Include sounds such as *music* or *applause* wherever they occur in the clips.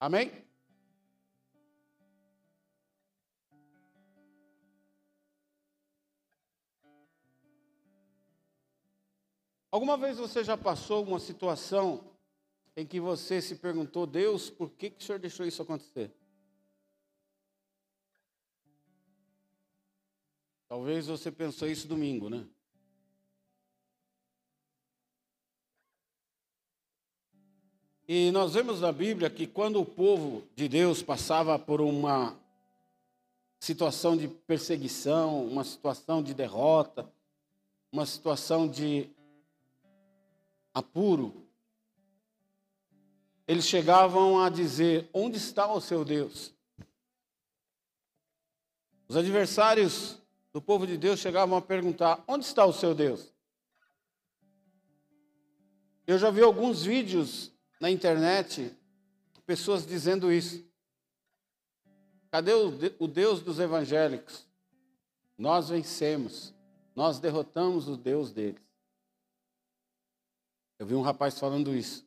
Amém? Alguma vez você já passou uma situação em que você se perguntou, Deus, por que, que o Senhor deixou isso acontecer? Talvez você pensou isso domingo, né? E nós vemos na Bíblia que quando o povo de Deus passava por uma situação de perseguição, uma situação de derrota, uma situação de apuro, eles chegavam a dizer: Onde está o seu Deus? Os adversários do povo de Deus chegavam a perguntar: Onde está o seu Deus? Eu já vi alguns vídeos na internet pessoas dizendo isso. Cadê o Deus dos evangélicos? Nós vencemos, nós derrotamos o Deus deles. Eu vi um rapaz falando isso.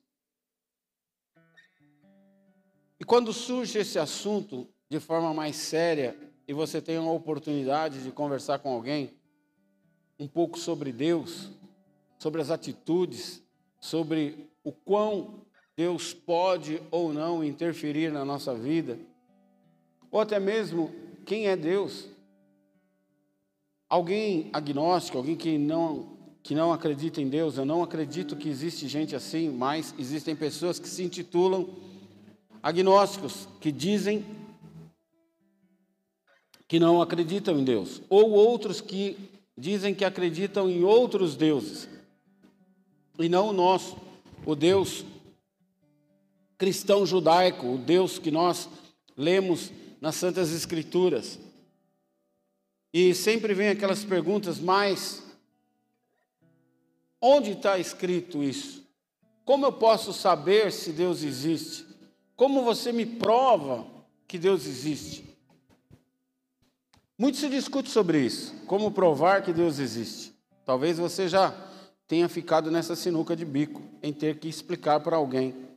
E quando surge esse assunto de forma mais séria e você tem uma oportunidade de conversar com alguém um pouco sobre Deus, sobre as atitudes, sobre o quão Deus pode ou não interferir na nossa vida, ou até mesmo quem é Deus. Alguém agnóstico, alguém que não que não acredita em Deus, eu não acredito que existe gente assim, mas existem pessoas que se intitulam agnósticos, que dizem que não acreditam em Deus, ou outros que dizem que acreditam em outros deuses, e não o nosso, o Deus cristão judaico, o Deus que nós lemos nas Santas Escrituras. E sempre vem aquelas perguntas, mas Onde está escrito isso? Como eu posso saber se Deus existe? Como você me prova que Deus existe? Muito se discute sobre isso, como provar que Deus existe. Talvez você já tenha ficado nessa sinuca de bico, em ter que explicar para alguém.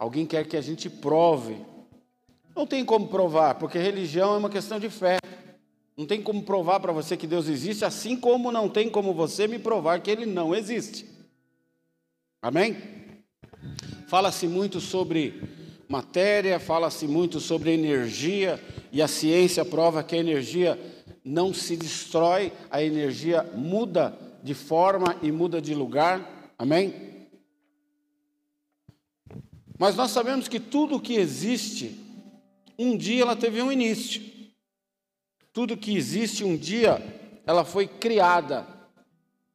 Alguém quer que a gente prove. Não tem como provar, porque religião é uma questão de fé. Não tem como provar para você que Deus existe, assim como não tem como você me provar que Ele não existe. Amém? Fala-se muito sobre matéria, fala-se muito sobre energia, e a ciência prova que a energia não se destrói, a energia muda de forma e muda de lugar. Amém? Mas nós sabemos que tudo que existe, um dia ela teve um início. Tudo que existe um dia, ela foi criada.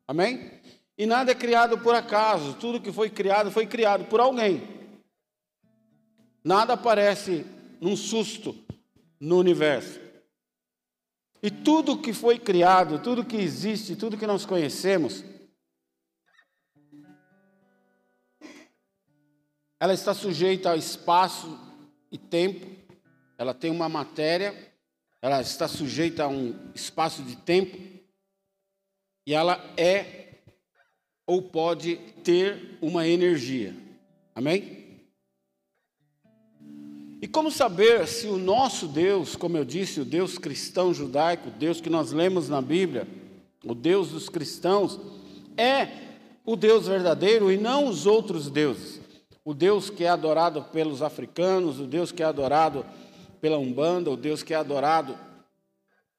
Amém? E nada é criado por acaso, tudo que foi criado foi criado por alguém. Nada aparece num susto no universo. E tudo que foi criado, tudo que existe, tudo que nós conhecemos, ela está sujeita ao espaço e tempo, ela tem uma matéria ela está sujeita a um espaço de tempo e ela é ou pode ter uma energia. Amém? E como saber se o nosso Deus, como eu disse, o Deus cristão judaico, o Deus que nós lemos na Bíblia, o Deus dos cristãos, é o Deus verdadeiro e não os outros deuses? O Deus que é adorado pelos africanos, o Deus que é adorado pela Umbanda, o Deus que é adorado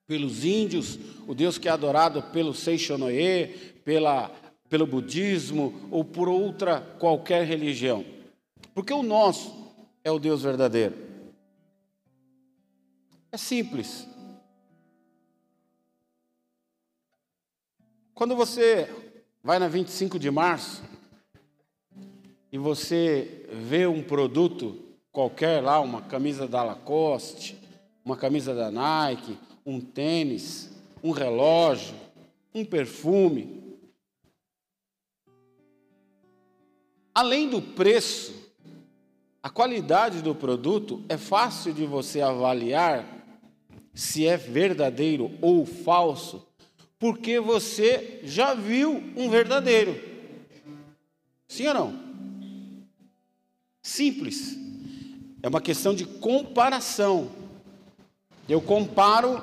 pelos índios, o Deus que é adorado pelo Seixonoye, pela, pelo budismo ou por outra qualquer religião. Porque o nosso é o Deus verdadeiro. É simples. Quando você vai na 25 de março e você vê um produto qualquer lá, uma camisa da Lacoste, uma camisa da Nike, um tênis, um relógio, um perfume. Além do preço, a qualidade do produto é fácil de você avaliar se é verdadeiro ou falso, porque você já viu um verdadeiro. Sim ou não? Simples. É uma questão de comparação. Eu comparo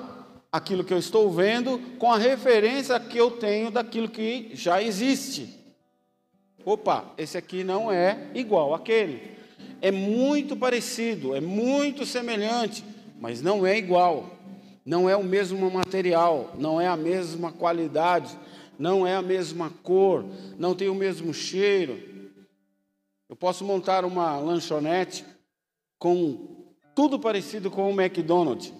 aquilo que eu estou vendo com a referência que eu tenho daquilo que já existe. Opa, esse aqui não é igual àquele. É muito parecido, é muito semelhante, mas não é igual. Não é o mesmo material, não é a mesma qualidade, não é a mesma cor, não tem o mesmo cheiro. Eu posso montar uma lanchonete com tudo parecido com o McDonald's,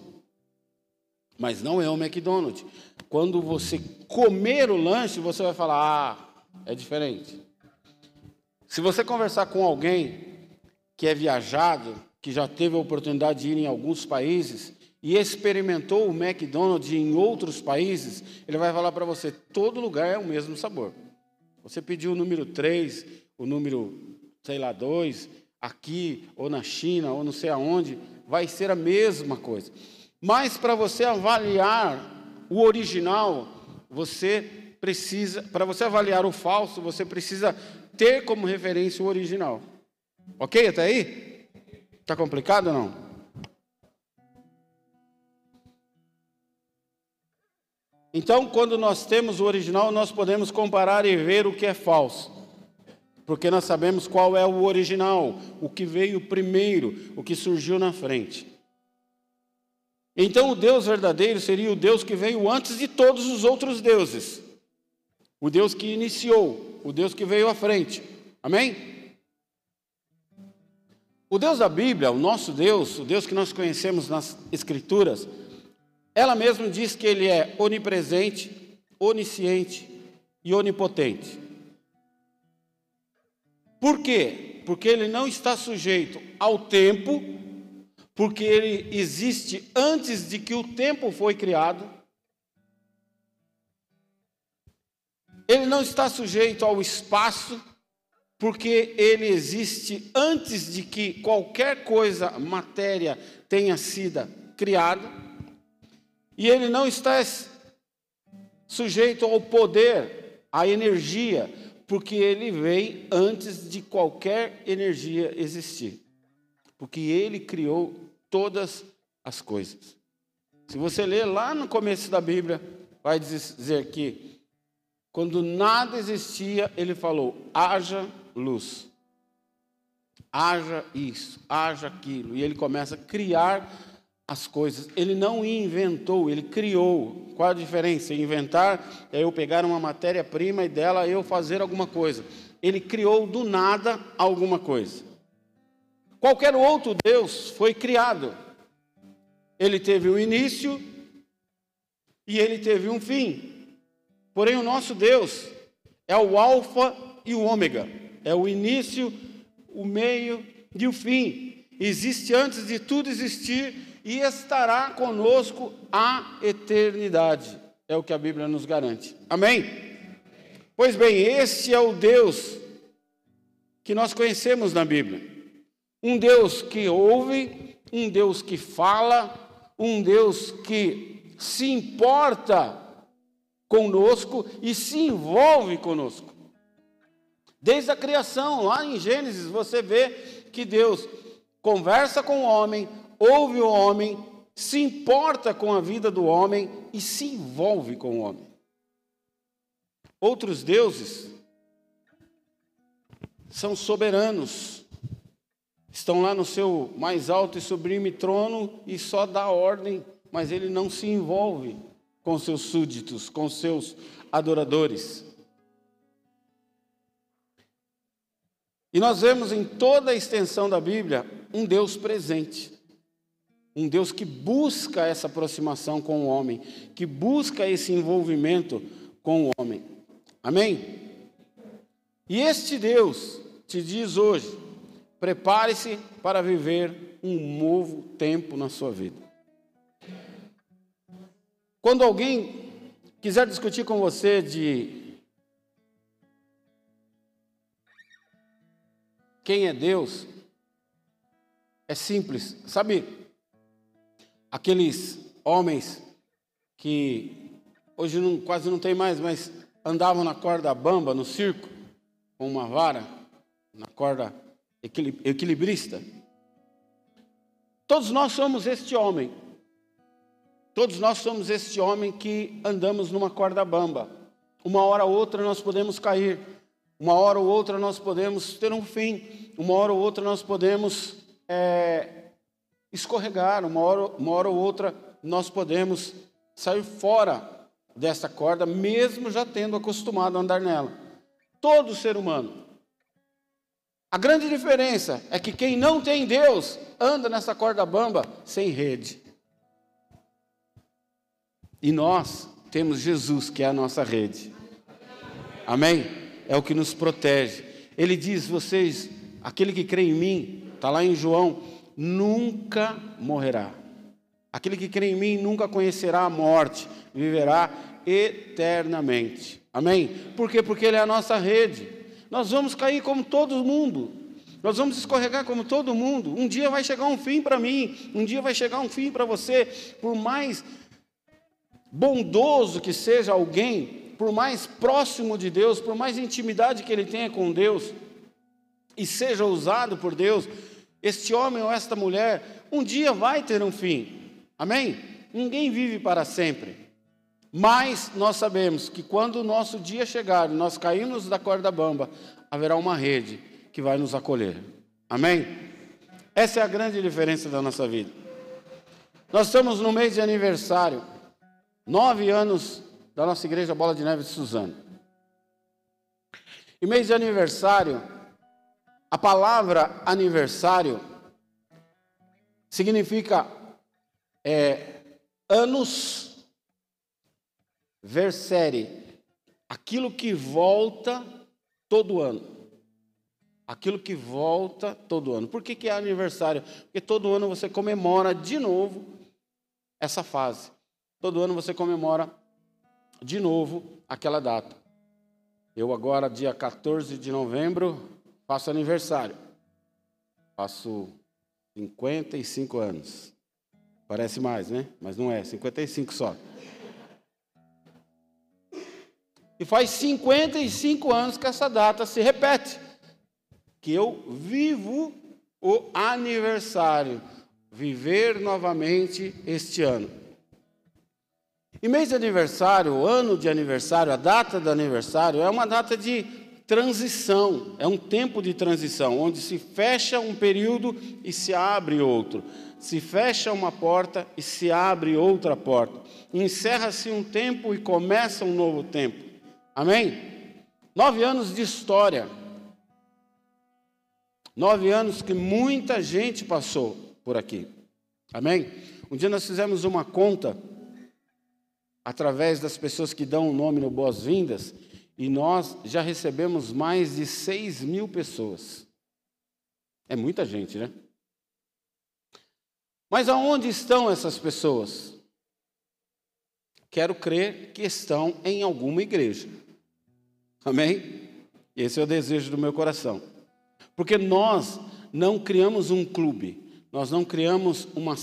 mas não é o McDonald's. Quando você comer o lanche, você vai falar: ah, é diferente. Se você conversar com alguém que é viajado, que já teve a oportunidade de ir em alguns países e experimentou o McDonald's em outros países, ele vai falar para você: todo lugar é o mesmo sabor. Você pediu o número 3, o número, sei lá, 2, aqui, ou na China, ou não sei aonde, vai ser a mesma coisa. Mas para você avaliar o original, você precisa, para você avaliar o falso, você precisa ter como referência o original. Ok até aí? Está complicado ou não? Então, quando nós temos o original, nós podemos comparar e ver o que é falso. Porque nós sabemos qual é o original, o que veio primeiro, o que surgiu na frente. Então, o Deus verdadeiro seria o Deus que veio antes de todos os outros deuses. O Deus que iniciou, o Deus que veio à frente. Amém? O Deus da Bíblia, o nosso Deus, o Deus que nós conhecemos nas Escrituras, ela mesma diz que ele é onipresente, onisciente e onipotente. Por quê? Porque ele não está sujeito ao tempo porque ele existe antes de que o tempo foi criado. Ele não está sujeito ao espaço, porque ele existe antes de que qualquer coisa, matéria, tenha sido criada. E ele não está sujeito ao poder, à energia, porque ele vem antes de qualquer energia existir. Porque ele criou todas as coisas. Se você ler lá no começo da Bíblia, vai dizer que quando nada existia, ele falou: haja luz. Haja isso, haja aquilo. E ele começa a criar as coisas. Ele não inventou, ele criou. Qual a diferença? Inventar é eu pegar uma matéria-prima e dela eu fazer alguma coisa. Ele criou do nada alguma coisa. Qualquer outro Deus foi criado. Ele teve um início e ele teve um fim. Porém, o nosso Deus é o Alfa e o Ômega, é o início, o meio e o fim. Existe antes de tudo existir e estará conosco a eternidade. É o que a Bíblia nos garante. Amém? Pois bem, este é o Deus que nós conhecemos na Bíblia. Um Deus que ouve, um Deus que fala, um Deus que se importa conosco e se envolve conosco. Desde a criação, lá em Gênesis, você vê que Deus conversa com o homem, ouve o homem, se importa com a vida do homem e se envolve com o homem. Outros deuses são soberanos, estão lá no seu mais alto e sublime trono e só dá ordem, mas ele não se envolve com seus súditos, com seus adoradores. E nós vemos em toda a extensão da Bíblia um Deus presente. Um Deus que busca essa aproximação com o homem, que busca esse envolvimento com o homem. Amém? E este Deus te diz hoje: Prepare-se para viver um novo tempo na sua vida. Quando alguém quiser discutir com você de quem é Deus, é simples. Sabe, aqueles homens que hoje não, quase não tem mais, mas andavam na corda bamba no circo, com uma vara, na corda equilibrista. Todos nós somos este homem. Todos nós somos este homem que andamos numa corda bamba. Uma hora ou outra nós podemos cair. Uma hora ou outra nós podemos ter um fim. Uma hora ou outra nós podemos é, escorregar. Uma hora, uma hora ou outra nós podemos sair fora dessa corda, mesmo já tendo acostumado a andar nela. Todo ser humano. A grande diferença é que quem não tem Deus anda nessa corda bamba sem rede. E nós temos Jesus, que é a nossa rede. Amém? É o que nos protege. Ele diz: vocês, aquele que crê em mim, está lá em João, nunca morrerá. Aquele que crê em mim nunca conhecerá a morte, viverá eternamente. Amém? Por quê? Porque Ele é a nossa rede. Nós vamos cair como todo mundo. Nós vamos escorregar como todo mundo. Um dia vai chegar um fim para mim, um dia vai chegar um fim para você. Por mais bondoso que seja alguém, por mais próximo de Deus, por mais intimidade que ele tenha com Deus, e seja usado por Deus, este homem ou esta mulher, um dia vai ter um fim. Amém? Ninguém vive para sempre. Mas nós sabemos que quando o nosso dia chegar, nós caímos da corda bamba, haverá uma rede que vai nos acolher. Amém? Essa é a grande diferença da nossa vida. Nós estamos no mês de aniversário, nove anos da nossa igreja Bola de Neve de Suzano. E mês de aniversário, a palavra aniversário significa é, anos versere, aquilo que volta todo ano. Aquilo que volta todo ano. Por que, que é aniversário? Porque todo ano você comemora de novo essa fase. Todo ano você comemora de novo aquela data. Eu agora, dia 14 de novembro, faço aniversário. Faço 55 anos. Parece mais, né? Mas não é, 55 só. E faz 55 anos que essa data se repete. Que eu vivo o aniversário, viver novamente este ano. E mês de aniversário, ano de aniversário, a data do aniversário é uma data de transição, é um tempo de transição, onde se fecha um período e se abre outro. Se fecha uma porta e se abre outra porta. Encerra-se um tempo e começa um novo tempo. Amém? Nove anos de história. Nove anos que muita gente passou por aqui. Amém? Um dia nós fizemos uma conta através das pessoas que dão o nome no Boas-Vindas e nós já recebemos mais de seis mil pessoas. É muita gente, né? Mas aonde estão essas pessoas? Quero crer que estão em alguma igreja. Amém? Esse é o desejo do meu coração. Porque nós não criamos um clube, nós não criamos uma,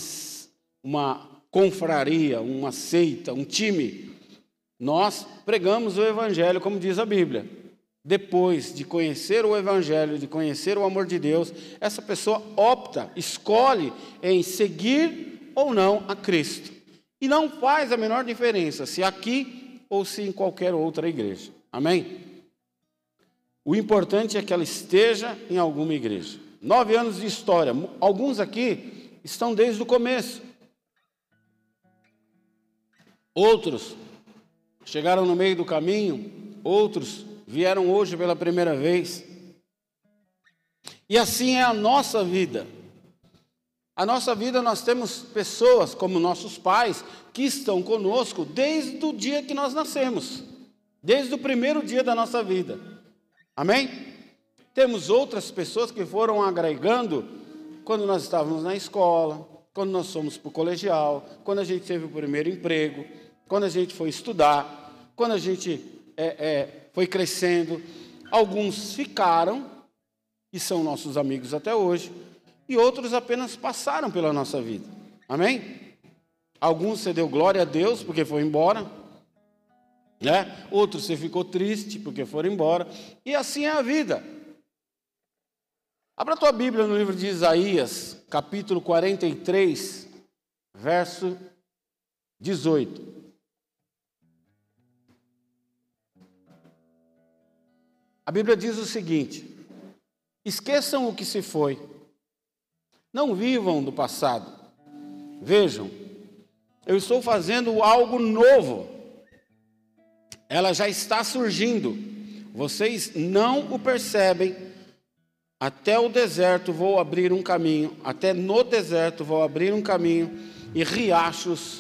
uma confraria, uma seita, um time. Nós pregamos o Evangelho, como diz a Bíblia. Depois de conhecer o Evangelho, de conhecer o amor de Deus, essa pessoa opta, escolhe em seguir ou não a Cristo. E não faz a menor diferença se aqui ou se em qualquer outra igreja. Amém? O importante é que ela esteja em alguma igreja. Nove anos de história. Alguns aqui estão desde o começo. Outros chegaram no meio do caminho. Outros vieram hoje pela primeira vez. E assim é a nossa vida. A nossa vida, nós temos pessoas como nossos pais que estão conosco desde o dia que nós nascemos, desde o primeiro dia da nossa vida. Amém? Temos outras pessoas que foram agregando quando nós estávamos na escola, quando nós fomos para o colegial, quando a gente teve o primeiro emprego, quando a gente foi estudar, quando a gente é, é, foi crescendo. Alguns ficaram e são nossos amigos até hoje, e outros apenas passaram pela nossa vida. Amém? Alguns você deu glória a Deus porque foi embora, né? Outros você ficou triste porque foram embora. E assim é a vida. Abra a tua Bíblia no livro de Isaías, capítulo 43, verso 18. A Bíblia diz o seguinte: esqueçam o que se foi, não vivam do passado. Vejam, eu estou fazendo algo novo, ela já está surgindo, vocês não o percebem. Até o deserto vou abrir um caminho, até no deserto vou abrir um caminho e riachos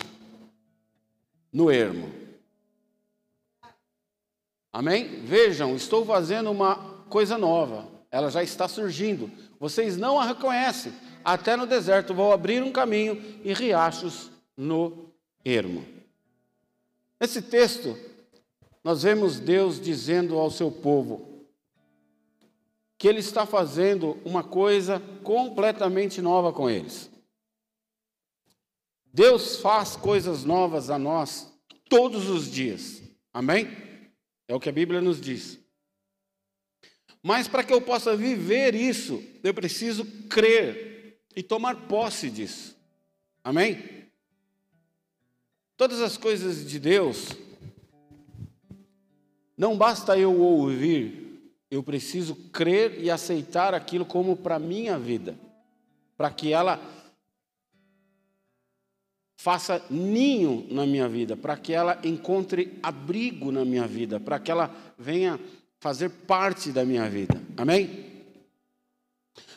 no ermo. Amém? Vejam, estou fazendo uma coisa nova, ela já está surgindo. Vocês não a reconhecem. Até no deserto vou abrir um caminho e riachos no ermo. Nesse texto, nós vemos Deus dizendo ao seu povo que Ele está fazendo uma coisa completamente nova com eles. Deus faz coisas novas a nós todos os dias. Amém? É o que a Bíblia nos diz. Mas para que eu possa viver isso, eu preciso crer e tomar posse disso. Amém? Todas as coisas de Deus, não basta eu ouvir, eu preciso crer e aceitar aquilo como para minha vida, para que ela faça ninho na minha vida, para que ela encontre abrigo na minha vida, para que ela venha fazer parte da minha vida. Amém?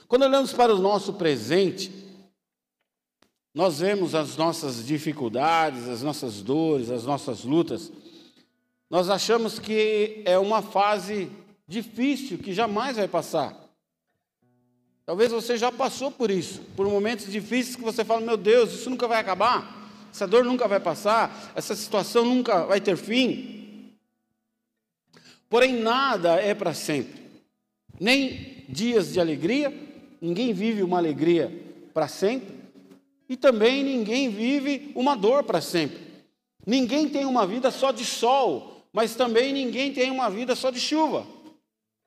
Quando olhamos para o nosso presente, nós vemos as nossas dificuldades, as nossas dores, as nossas lutas. Nós achamos que é uma fase difícil que jamais vai passar. Talvez você já passou por isso, por momentos difíceis que você fala: Meu Deus, isso nunca vai acabar, essa dor nunca vai passar, essa situação nunca vai ter fim. Porém, nada é para sempre, nem dias de alegria, ninguém vive uma alegria para sempre, e também ninguém vive uma dor para sempre. Ninguém tem uma vida só de sol, mas também ninguém tem uma vida só de chuva.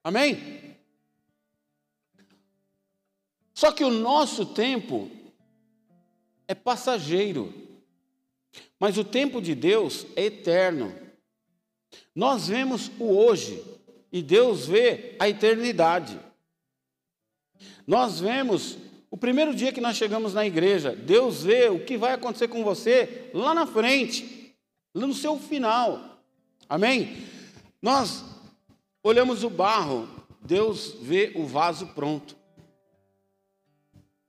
Amém? Só que o nosso tempo é passageiro, mas o tempo de Deus é eterno. Nós vemos o hoje e Deus vê a eternidade. Nós vemos o primeiro dia que nós chegamos na igreja, Deus vê o que vai acontecer com você lá na frente, no seu final. Amém? Nós olhamos o barro, Deus vê o vaso pronto.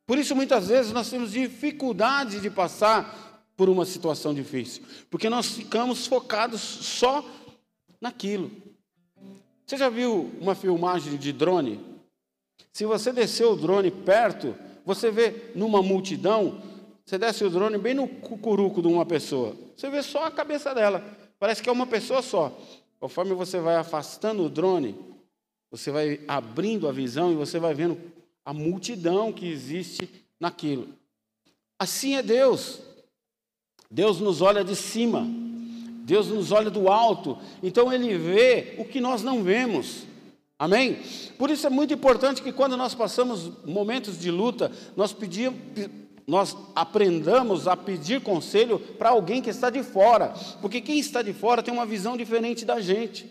Por isso, muitas vezes, nós temos dificuldade de passar por uma situação difícil, porque nós ficamos focados só naquilo. Você já viu uma filmagem de drone? Se você descer o drone perto, você vê numa multidão, você desce o drone bem no cucuruco de uma pessoa, você vê só a cabeça dela, parece que é uma pessoa só. Conforme você vai afastando o drone, você vai abrindo a visão e você vai vendo a multidão que existe naquilo. Assim é Deus. Deus nos olha de cima, Deus nos olha do alto, então Ele vê o que nós não vemos. Amém? Por isso é muito importante que quando nós passamos momentos de luta, nós pedimos, nós aprendamos a pedir conselho para alguém que está de fora, porque quem está de fora tem uma visão diferente da gente.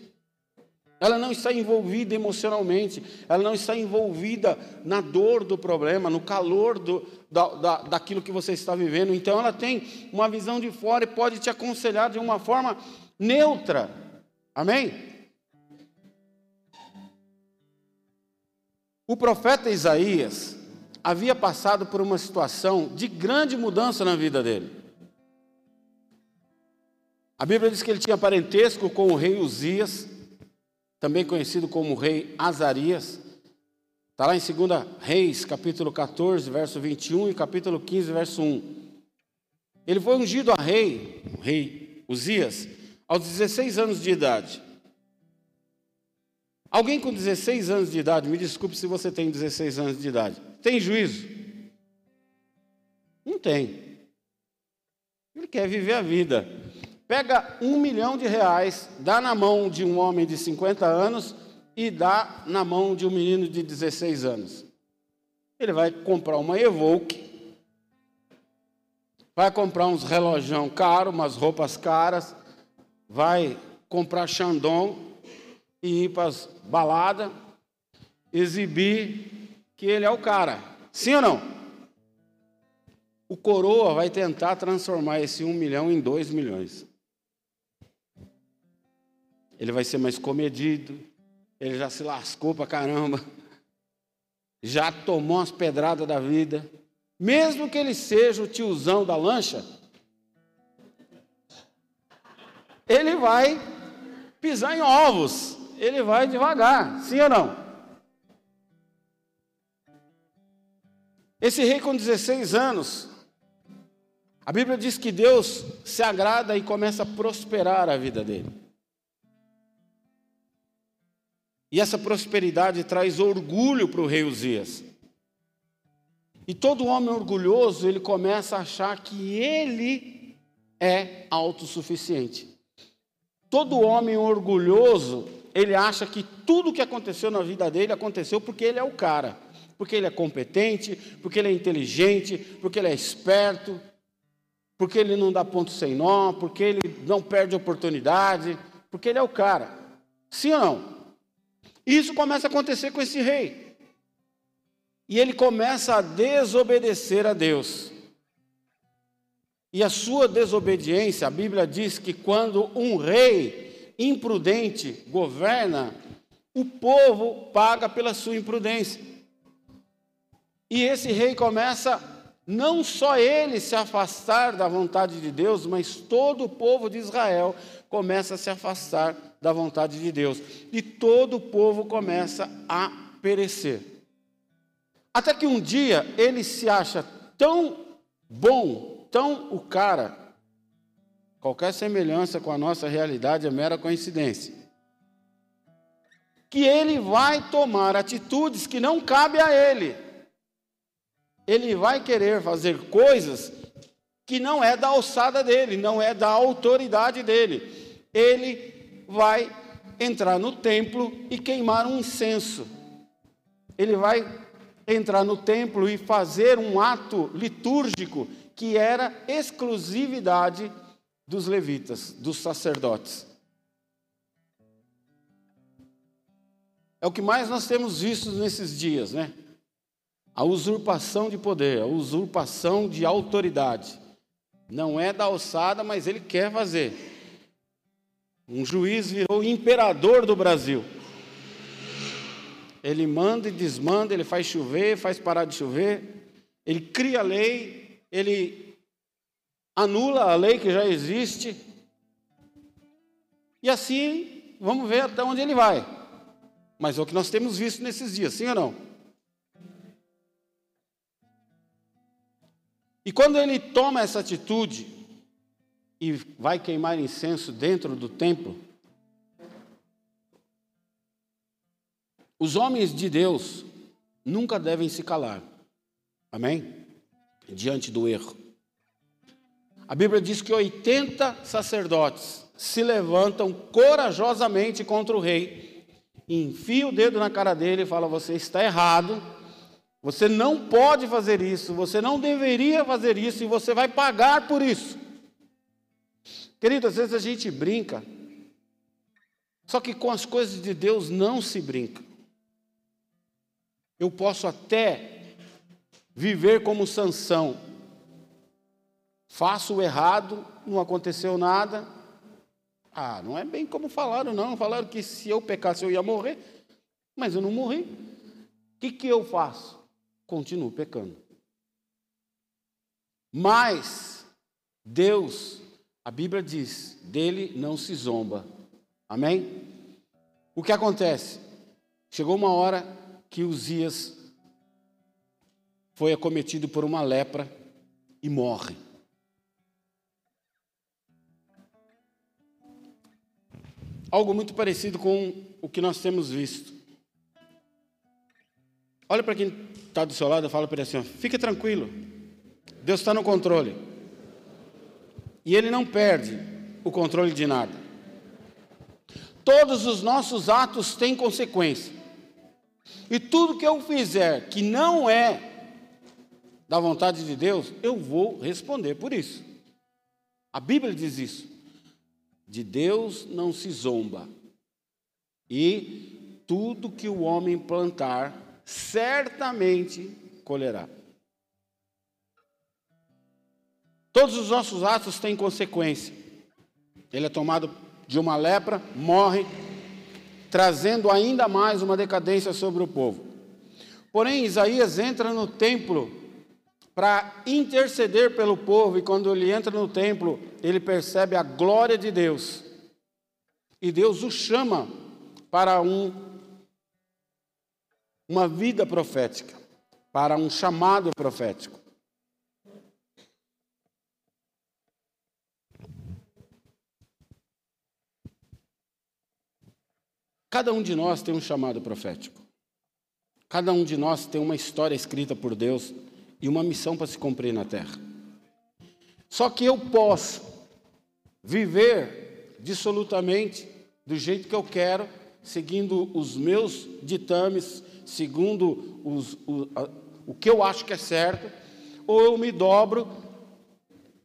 Ela não está envolvida emocionalmente, ela não está envolvida na dor do problema, no calor do, da, da, daquilo que você está vivendo. Então, ela tem uma visão de fora e pode te aconselhar de uma forma neutra. Amém? O profeta Isaías havia passado por uma situação de grande mudança na vida dele. A Bíblia diz que ele tinha parentesco com o rei Uzias também conhecido como rei Azarias. Está lá em 2 Reis, capítulo 14, verso 21 e capítulo 15, verso 1. Ele foi ungido a rei, o rei Uzias, aos 16 anos de idade. Alguém com 16 anos de idade, me desculpe se você tem 16 anos de idade, tem juízo? Não tem. Ele quer viver a vida pega um milhão de reais, dá na mão de um homem de 50 anos e dá na mão de um menino de 16 anos. Ele vai comprar uma Evoque vai comprar uns relojão caro, umas roupas caras, vai comprar Xandão e ir para as baladas, exibir que ele é o cara. Sim ou não? O coroa vai tentar transformar esse um milhão em dois milhões. Ele vai ser mais comedido, ele já se lascou pra caramba, já tomou umas pedradas da vida. Mesmo que ele seja o tiozão da lancha, ele vai pisar em ovos, ele vai devagar, sim ou não? Esse rei com 16 anos, a Bíblia diz que Deus se agrada e começa a prosperar a vida dele. E essa prosperidade traz orgulho para o rei Uzias. E todo homem orgulhoso, ele começa a achar que ele é autossuficiente. Todo homem orgulhoso, ele acha que tudo que aconteceu na vida dele aconteceu porque ele é o cara. Porque ele é competente, porque ele é inteligente, porque ele é esperto, porque ele não dá ponto sem nó, porque ele não perde oportunidade, porque ele é o cara. Sim ou não? Isso começa a acontecer com esse rei. E ele começa a desobedecer a Deus. E a sua desobediência, a Bíblia diz que quando um rei imprudente governa, o povo paga pela sua imprudência. E esse rei começa não só ele se afastar da vontade de Deus, mas todo o povo de Israel começa a se afastar da vontade de Deus. E todo o povo começa a perecer. Até que um dia ele se acha tão bom, tão o cara, qualquer semelhança com a nossa realidade é mera coincidência, que ele vai tomar atitudes que não cabe a ele. Ele vai querer fazer coisas que não é da alçada dele, não é da autoridade dele. Ele vai entrar no templo e queimar um incenso. Ele vai entrar no templo e fazer um ato litúrgico que era exclusividade dos levitas, dos sacerdotes. É o que mais nós temos visto nesses dias, né? A usurpação de poder, a usurpação de autoridade. Não é da alçada, mas ele quer fazer. Um juiz virou imperador do Brasil. Ele manda e desmanda, ele faz chover, faz parar de chover, ele cria a lei, ele anula a lei que já existe. E assim, vamos ver até onde ele vai. Mas é o que nós temos visto nesses dias, sim ou não? E quando ele toma essa atitude e vai queimar incenso dentro do templo, Os homens de Deus nunca devem se calar. Amém? Diante do erro. A Bíblia diz que 80 sacerdotes se levantam corajosamente contra o rei, enfia o dedo na cara dele e fala: Você está errado, você não pode fazer isso, você não deveria fazer isso e você vai pagar por isso. Querido, às vezes a gente brinca, só que com as coisas de Deus não se brinca. Eu posso até viver como Sansão. Faço o errado, não aconteceu nada. Ah, não é bem como falaram, não. Falaram que se eu pecasse eu ia morrer, mas eu não morri. O que, que eu faço? Continuo pecando. Mas Deus, a Bíblia diz, dele não se zomba. Amém? O que acontece? Chegou uma hora que Uzias foi acometido por uma lepra e morre. Algo muito parecido com o que nós temos visto. Olha para quem está do seu lado e fala para ele assim: fica tranquilo, Deus está no controle. E Ele não perde o controle de nada. Todos os nossos atos têm consequência. E tudo que eu fizer que não é da vontade de Deus, eu vou responder por isso. A Bíblia diz isso. De Deus não se zomba. E tudo que o homem plantar, certamente colherá. Todos os nossos atos têm consequência. Ele é tomado de uma lepra, morre, trazendo ainda mais uma decadência sobre o povo. Porém, Isaías entra no templo para interceder pelo povo, e quando ele entra no templo, ele percebe a glória de Deus. E Deus o chama para um, uma vida profética, para um chamado profético. Cada um de nós tem um chamado profético. Cada um de nós tem uma história escrita por Deus e uma missão para se cumprir na terra. Só que eu posso viver dissolutamente do jeito que eu quero, seguindo os meus ditames, segundo os, o, a, o que eu acho que é certo, ou eu me dobro,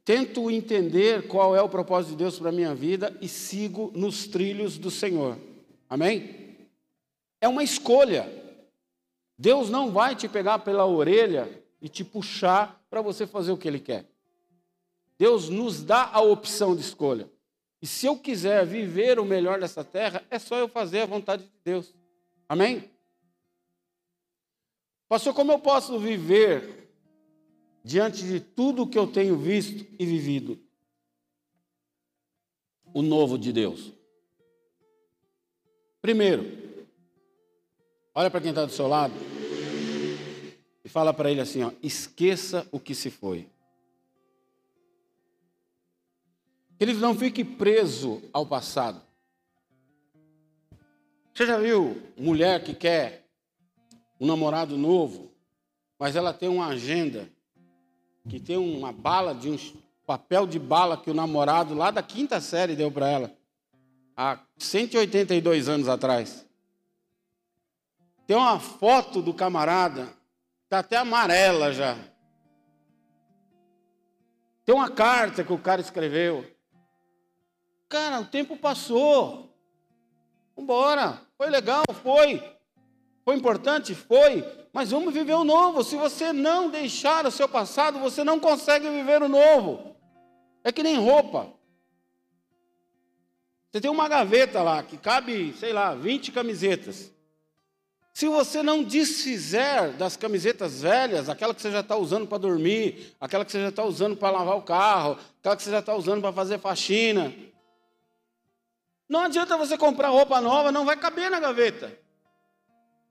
tento entender qual é o propósito de Deus para a minha vida e sigo nos trilhos do Senhor. Amém? É uma escolha. Deus não vai te pegar pela orelha e te puxar para você fazer o que Ele quer. Deus nos dá a opção de escolha. E se eu quiser viver o melhor dessa terra, é só eu fazer a vontade de Deus. Amém? Pastor, como eu posso viver diante de tudo que eu tenho visto e vivido? O novo de Deus. Primeiro, olha para quem está do seu lado e fala para ele assim: ó, esqueça o que se foi. Querido, não fique preso ao passado. Você já viu mulher que quer um namorado novo, mas ela tem uma agenda que tem uma bala de um papel de bala que o namorado lá da quinta série deu para ela há 182 anos atrás. Tem uma foto do camarada, está até amarela já. Tem uma carta que o cara escreveu. Cara, o tempo passou. Vambora. Foi legal, foi. Foi importante? Foi. Mas vamos viver o novo. Se você não deixar o seu passado, você não consegue viver o novo. É que nem roupa. Você tem uma gaveta lá que cabe, sei lá, 20 camisetas. Se você não desfizer das camisetas velhas, aquela que você já está usando para dormir, aquela que você já está usando para lavar o carro, aquela que você já está usando para fazer faxina, não adianta você comprar roupa nova, não vai caber na gaveta.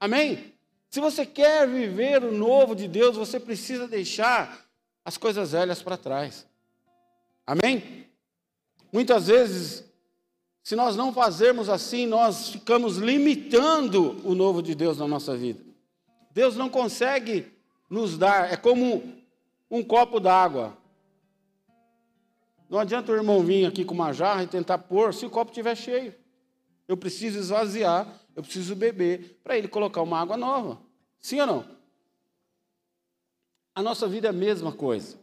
Amém? Se você quer viver o novo de Deus, você precisa deixar as coisas velhas para trás. Amém? Muitas vezes se nós não fazermos assim, nós ficamos limitando o novo de Deus na nossa vida. Deus não consegue nos dar, é como um copo d'água. Não adianta o irmão vir aqui com uma jarra e tentar pôr se o copo estiver cheio. Eu preciso esvaziar, eu preciso beber para ele colocar uma água nova. Sim ou não? A nossa vida é a mesma coisa.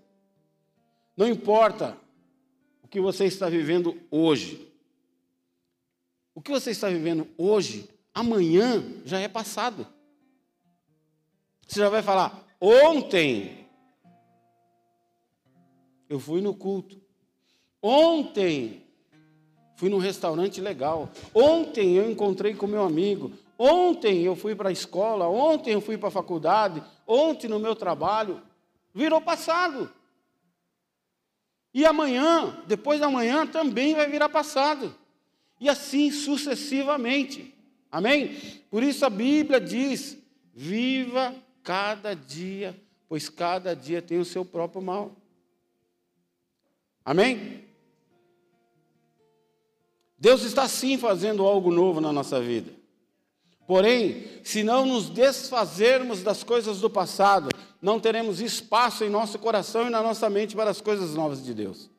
Não importa o que você está vivendo hoje. O que você está vivendo hoje, amanhã já é passado. Você já vai falar, ontem eu fui no culto. Ontem fui num restaurante legal. Ontem eu encontrei com meu amigo. Ontem eu fui para a escola. Ontem eu fui para a faculdade. Ontem no meu trabalho. Virou passado. E amanhã, depois da manhã, também vai virar passado e assim sucessivamente. Amém? Por isso a Bíblia diz: viva cada dia, pois cada dia tem o seu próprio mal. Amém? Deus está sim fazendo algo novo na nossa vida. Porém, se não nos desfazermos das coisas do passado, não teremos espaço em nosso coração e na nossa mente para as coisas novas de Deus.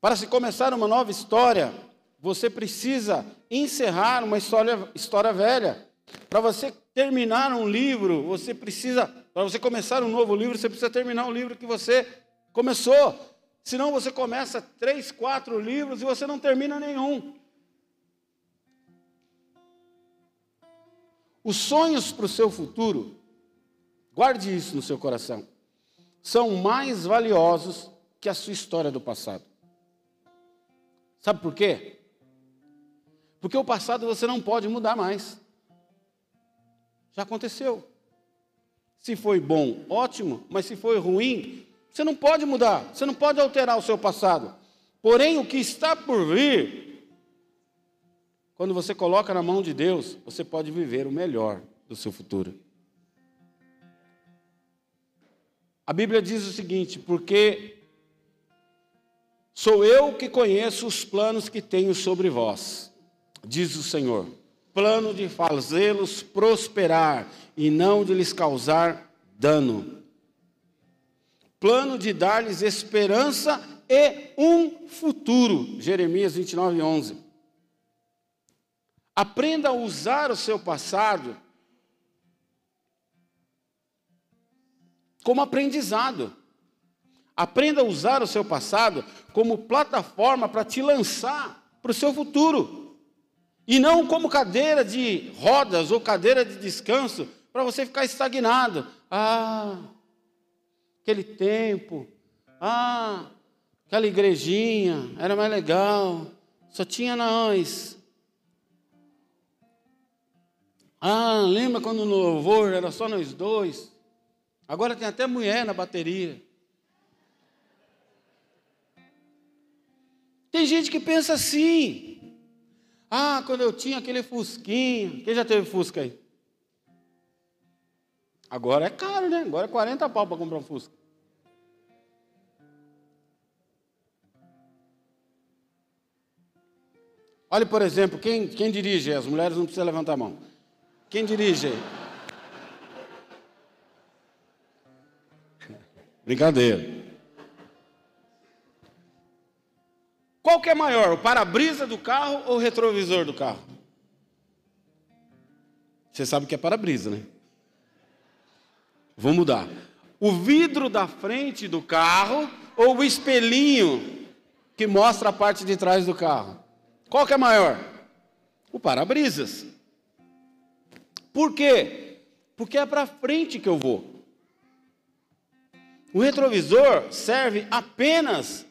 Para se começar uma nova história, você precisa encerrar uma história, história velha. Para você terminar um livro, você precisa, para você começar um novo livro, você precisa terminar um livro que você começou. Senão você começa três, quatro livros e você não termina nenhum. Os sonhos para o seu futuro, guarde isso no seu coração, são mais valiosos que a sua história do passado. Sabe por quê? Porque o passado você não pode mudar mais. Já aconteceu. Se foi bom, ótimo, mas se foi ruim, você não pode mudar, você não pode alterar o seu passado. Porém, o que está por vir, quando você coloca na mão de Deus, você pode viver o melhor do seu futuro. A Bíblia diz o seguinte: porque sou eu que conheço os planos que tenho sobre vós, diz o Senhor plano de fazê-los prosperar e não de lhes causar dano. Plano de dar-lhes esperança e um futuro. Jeremias 29, 11. Aprenda a usar o seu passado como aprendizado. Aprenda a usar o seu passado como plataforma para te lançar para o seu futuro. E não como cadeira de rodas ou cadeira de descanso para você ficar estagnado. Ah, aquele tempo. Ah, aquela igrejinha era mais legal. Só tinha nós. Ah, lembra quando no louvor era só nós dois? Agora tem até mulher na bateria. Tem gente que pensa assim. Ah, quando eu tinha aquele fusquinho. Quem já teve fusca aí? Agora é caro, né? Agora é 40 pau para comprar um fusca. Olha, por exemplo, quem, quem dirige? As mulheres não precisam levantar a mão. Quem dirige? *laughs* Brincadeira. Qual que é maior, o para-brisa do carro ou o retrovisor do carro? Você sabe que é para-brisa, né? Vou mudar. O vidro da frente do carro ou o espelhinho que mostra a parte de trás do carro? Qual que é maior? O para-brisas. Por quê? Porque é para frente que eu vou. O retrovisor serve apenas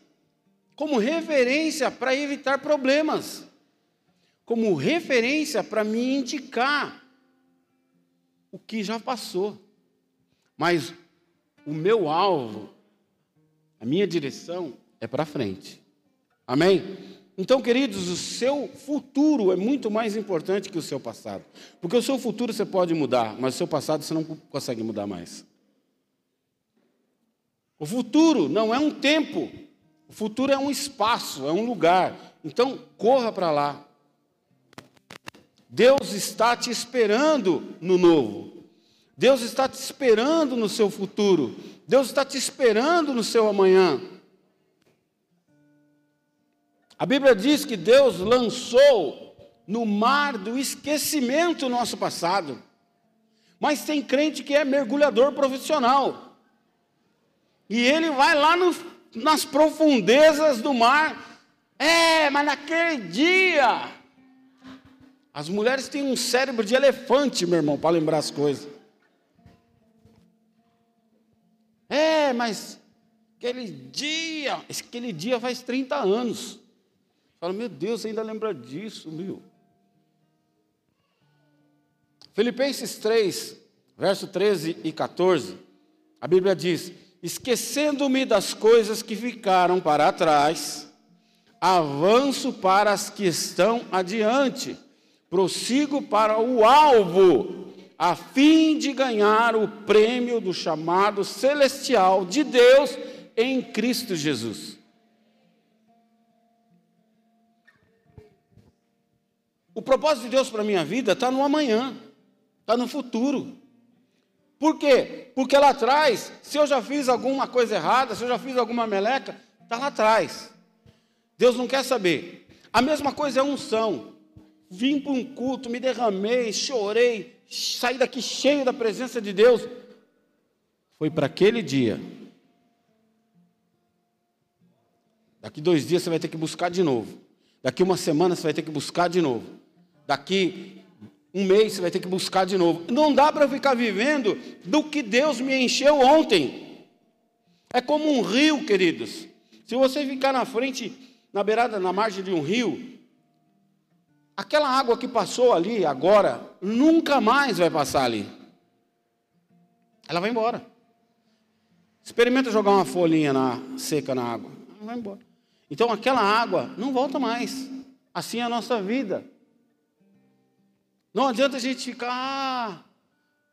como referência para evitar problemas, como referência para me indicar o que já passou. Mas o meu alvo, a minha direção é para frente. Amém? Então, queridos, o seu futuro é muito mais importante que o seu passado. Porque o seu futuro você pode mudar, mas o seu passado você não consegue mudar mais. O futuro não é um tempo, o futuro é um espaço, é um lugar. Então, corra para lá. Deus está te esperando no novo. Deus está te esperando no seu futuro. Deus está te esperando no seu amanhã. A Bíblia diz que Deus lançou no mar do esquecimento o nosso passado. Mas tem crente que é mergulhador profissional. E ele vai lá no nas profundezas do mar. É, mas naquele dia. As mulheres têm um cérebro de elefante, meu irmão, para lembrar as coisas. É, mas aquele dia, aquele dia faz 30 anos. Fala, meu Deus, ainda lembra disso, meu. Filipenses 3, verso 13 e 14, a Bíblia diz: esquecendo-me das coisas que ficaram para trás, avanço para as que estão adiante, prossigo para o alvo, a fim de ganhar o prêmio do chamado celestial de Deus em Cristo Jesus. O propósito de Deus para a minha vida está no amanhã, está no futuro. Por quê? Porque lá atrás, se eu já fiz alguma coisa errada, se eu já fiz alguma meleca, está lá atrás. Deus não quer saber. A mesma coisa é unção. Vim para um culto, me derramei, chorei. Sair daqui cheio da presença de Deus, foi para aquele dia. Daqui dois dias você vai ter que buscar de novo. Daqui uma semana você vai ter que buscar de novo. Daqui um mês você vai ter que buscar de novo. Não dá para ficar vivendo do que Deus me encheu ontem. É como um rio, queridos. Se você ficar na frente, na beirada, na margem de um rio, aquela água que passou ali agora, nunca mais vai passar ali. Ela vai embora. Experimenta jogar uma folhinha na, seca na água. Ela vai embora. Então aquela água não volta mais. Assim é a nossa vida. Não adianta a gente ficar ah,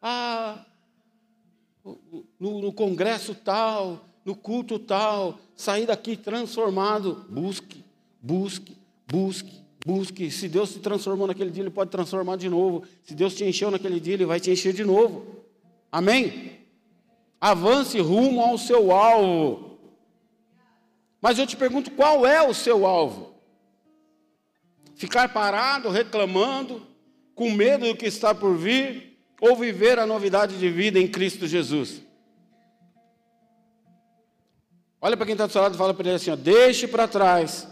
ah, no, no congresso tal, no culto tal, sair daqui transformado. Busque, busque, busque, busque. Se Deus te transformou naquele dia, Ele pode transformar de novo. Se Deus te encheu naquele dia, Ele vai te encher de novo. Amém? Avance rumo ao seu alvo. Mas eu te pergunto, qual é o seu alvo? Ficar parado, reclamando, com medo do que está por vir, ou viver a novidade de vida em Cristo Jesus? Olha para quem está do seu lado e fala para ele assim: ó, deixe para trás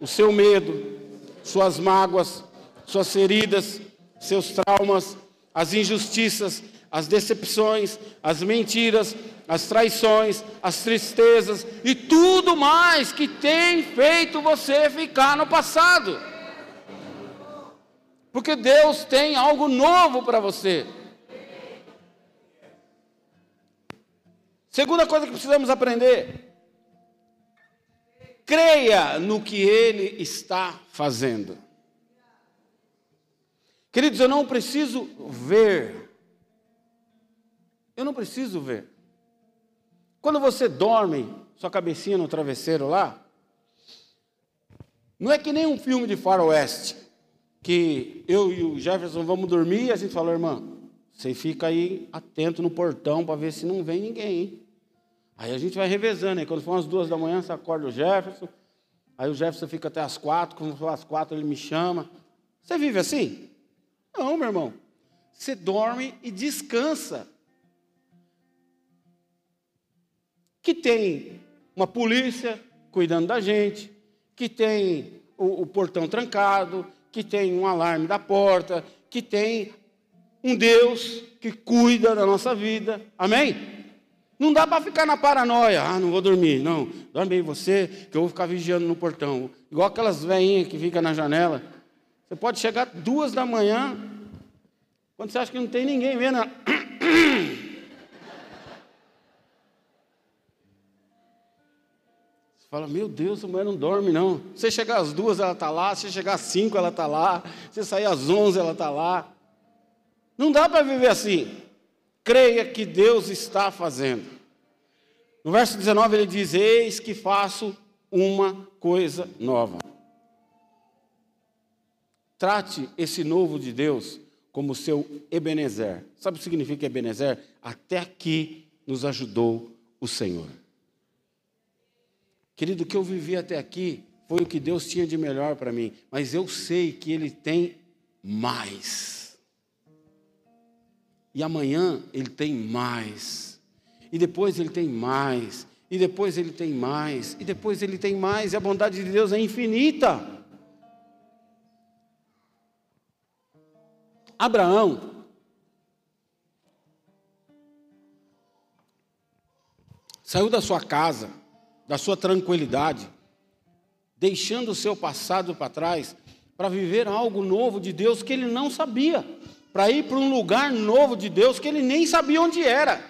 o seu medo, suas mágoas, suas feridas, seus traumas, as injustiças, as decepções, as mentiras, as traições, as tristezas e tudo mais que tem feito você ficar no passado. Porque Deus tem algo novo para você. Segunda coisa que precisamos aprender: creia no que Ele está fazendo. Queridos, eu não preciso ver. Eu não preciso ver. Quando você dorme, sua cabecinha no travesseiro lá, não é que nem um filme de faroeste que eu e o Jefferson vamos dormir e a gente falou, irmã, você fica aí atento no portão para ver se não vem ninguém. Hein? Aí a gente vai revezando. Aí quando for umas duas da manhã, você acorda o Jefferson. Aí o Jefferson fica até as quatro. Quando for às quatro, ele me chama. Você vive assim? Não, meu irmão. Você dorme e descansa. Que tem uma polícia cuidando da gente, que tem o, o portão trancado, que tem um alarme da porta, que tem um Deus que cuida da nossa vida. Amém? Não dá para ficar na paranoia. Ah, não vou dormir. Não, dorme aí você, que eu vou ficar vigiando no portão. Igual aquelas veinhas que ficam na janela. Você pode chegar duas da manhã, quando você acha que não tem ninguém vendo. Fala, meu Deus, a mulher não dorme, não. Você chegar às duas, ela está lá. Se chegar às cinco, ela está lá. Se sair às onze, ela está lá. Não dá para viver assim. Creia que Deus está fazendo. No verso 19 ele diz: Eis que faço uma coisa nova. Trate esse novo de Deus como seu Ebenezer. Sabe o que significa Ebenezer? Até aqui nos ajudou o Senhor. Querido, o que eu vivi até aqui foi o que Deus tinha de melhor para mim, mas eu sei que Ele tem mais. E amanhã Ele tem mais. E depois Ele tem mais. E depois Ele tem mais. E depois Ele tem mais. E a bondade de Deus é infinita. Abraão saiu da sua casa da sua tranquilidade, deixando o seu passado para trás, para viver algo novo de Deus que ele não sabia, para ir para um lugar novo de Deus que ele nem sabia onde era.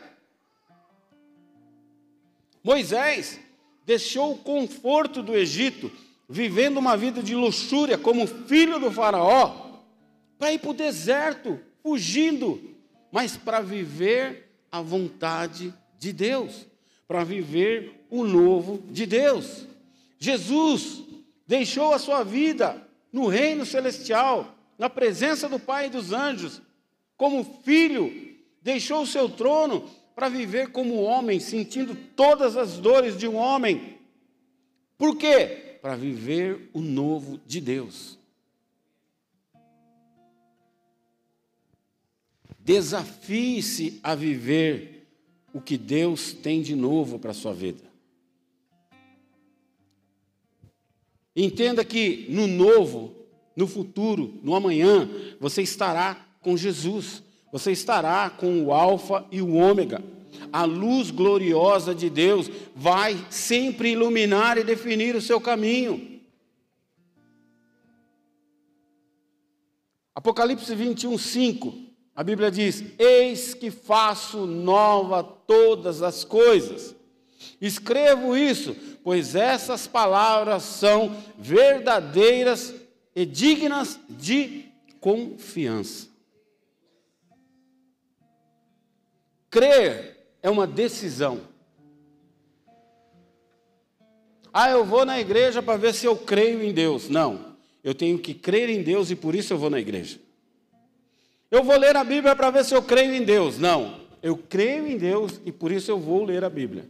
Moisés deixou o conforto do Egito, vivendo uma vida de luxúria como filho do Faraó, para ir para o deserto, fugindo, mas para viver a vontade de Deus para viver o novo de Deus. Jesus deixou a sua vida no reino celestial, na presença do Pai e dos anjos, como filho, deixou o seu trono para viver como homem, sentindo todas as dores de um homem. Por quê? Para viver o novo de Deus. Desafie-se a viver o que Deus tem de novo para a sua vida. Entenda que no novo, no futuro, no amanhã, você estará com Jesus, você estará com o Alfa e o Ômega. A luz gloriosa de Deus vai sempre iluminar e definir o seu caminho. Apocalipse 21, 5. A Bíblia diz: Eis que faço nova todas as coisas. Escrevo isso, pois essas palavras são verdadeiras e dignas de confiança. Crer é uma decisão. Ah, eu vou na igreja para ver se eu creio em Deus. Não, eu tenho que crer em Deus e por isso eu vou na igreja. Eu vou ler a Bíblia para ver se eu creio em Deus. Não, eu creio em Deus e por isso eu vou ler a Bíblia.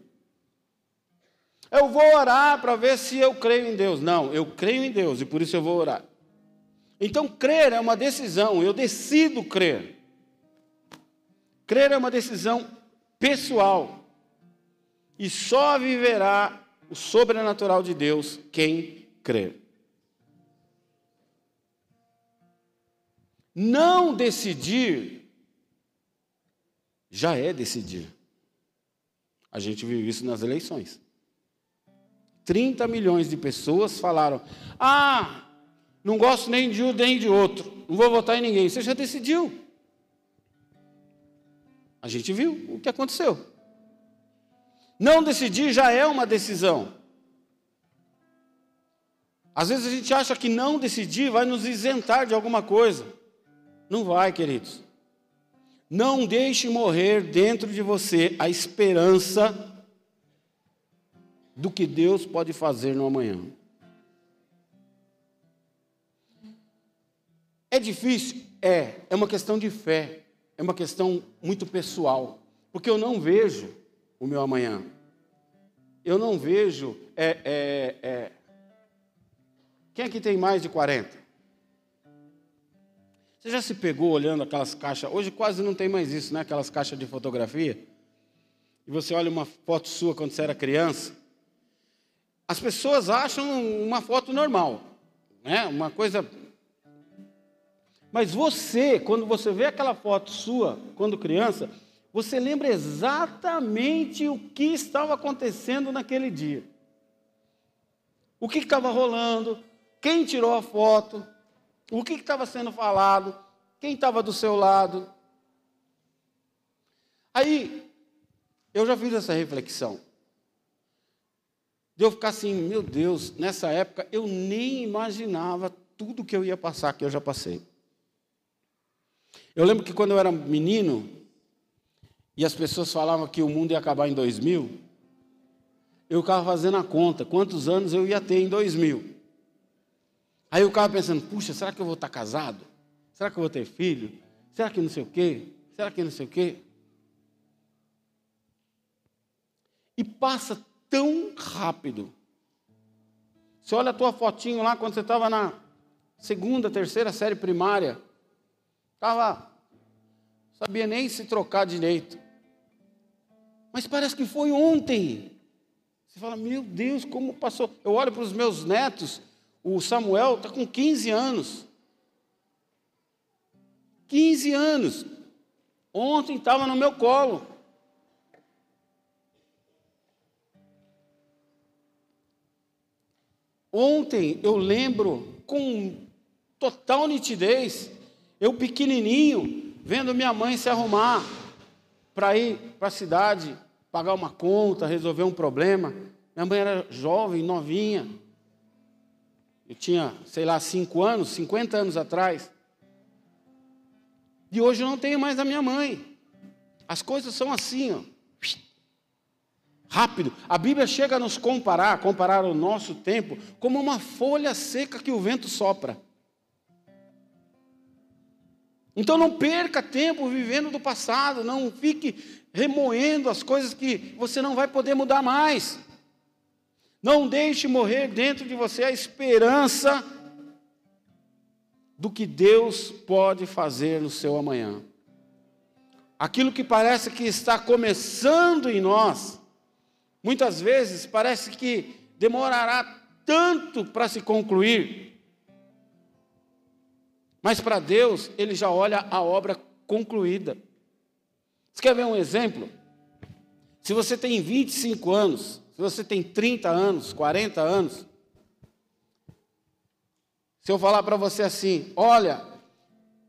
Eu vou orar para ver se eu creio em Deus. Não, eu creio em Deus e por isso eu vou orar. Então, crer é uma decisão, eu decido crer. Crer é uma decisão pessoal. E só viverá o sobrenatural de Deus quem crer. Não decidir já é decidir. A gente viu isso nas eleições. 30 milhões de pessoas falaram: Ah, não gosto nem de um nem de outro, não vou votar em ninguém. Você já decidiu. A gente viu o que aconteceu. Não decidir já é uma decisão. Às vezes a gente acha que não decidir vai nos isentar de alguma coisa. Não vai, queridos. Não deixe morrer dentro de você a esperança do que Deus pode fazer no amanhã. É difícil? É. É uma questão de fé. É uma questão muito pessoal. Porque eu não vejo o meu amanhã. Eu não vejo. É, é, é... Quem aqui tem mais de 40? Você já se pegou olhando aquelas caixas? Hoje quase não tem mais isso, né? Aquelas caixas de fotografia. E você olha uma foto sua quando você era criança. As pessoas acham uma foto normal, né? Uma coisa. Mas você, quando você vê aquela foto sua quando criança, você lembra exatamente o que estava acontecendo naquele dia. O que estava rolando, quem tirou a foto, o que estava sendo falado? Quem estava do seu lado? Aí, eu já fiz essa reflexão. De eu ficar assim, meu Deus, nessa época eu nem imaginava tudo que eu ia passar, que eu já passei. Eu lembro que quando eu era menino, e as pessoas falavam que o mundo ia acabar em 2000, eu ficava fazendo a conta, quantos anos eu ia ter em 2000. Aí eu ficava pensando, puxa, será que eu vou estar casado? Será que eu vou ter filho? Será que não sei o quê? Será que não sei o quê? E passa tão rápido. Você olha a tua fotinho lá quando você estava na segunda, terceira série primária. Estava. Sabia nem se trocar direito. Mas parece que foi ontem. Você fala, meu Deus, como passou. Eu olho para os meus netos, o Samuel está com 15 anos. 15 anos. Ontem estava no meu colo. Ontem eu lembro com total nitidez, eu pequenininho, vendo minha mãe se arrumar para ir para a cidade, pagar uma conta, resolver um problema. Minha mãe era jovem, novinha. Eu tinha, sei lá, cinco anos, 50 anos atrás. E hoje eu não tenho mais a minha mãe. As coisas são assim, ó. Rápido. A Bíblia chega a nos comparar, comparar o nosso tempo, como uma folha seca que o vento sopra. Então não perca tempo vivendo do passado, não fique remoendo as coisas que você não vai poder mudar mais. Não deixe morrer dentro de você a esperança do que Deus pode fazer no seu amanhã. aquilo que parece que está começando em nós, muitas vezes parece que demorará tanto para se concluir, mas para Deus, Ele já olha a obra concluída. Você quer ver um exemplo? Se você tem 25 anos, se você tem 30 anos, 40 anos, se eu falar para você assim, olha,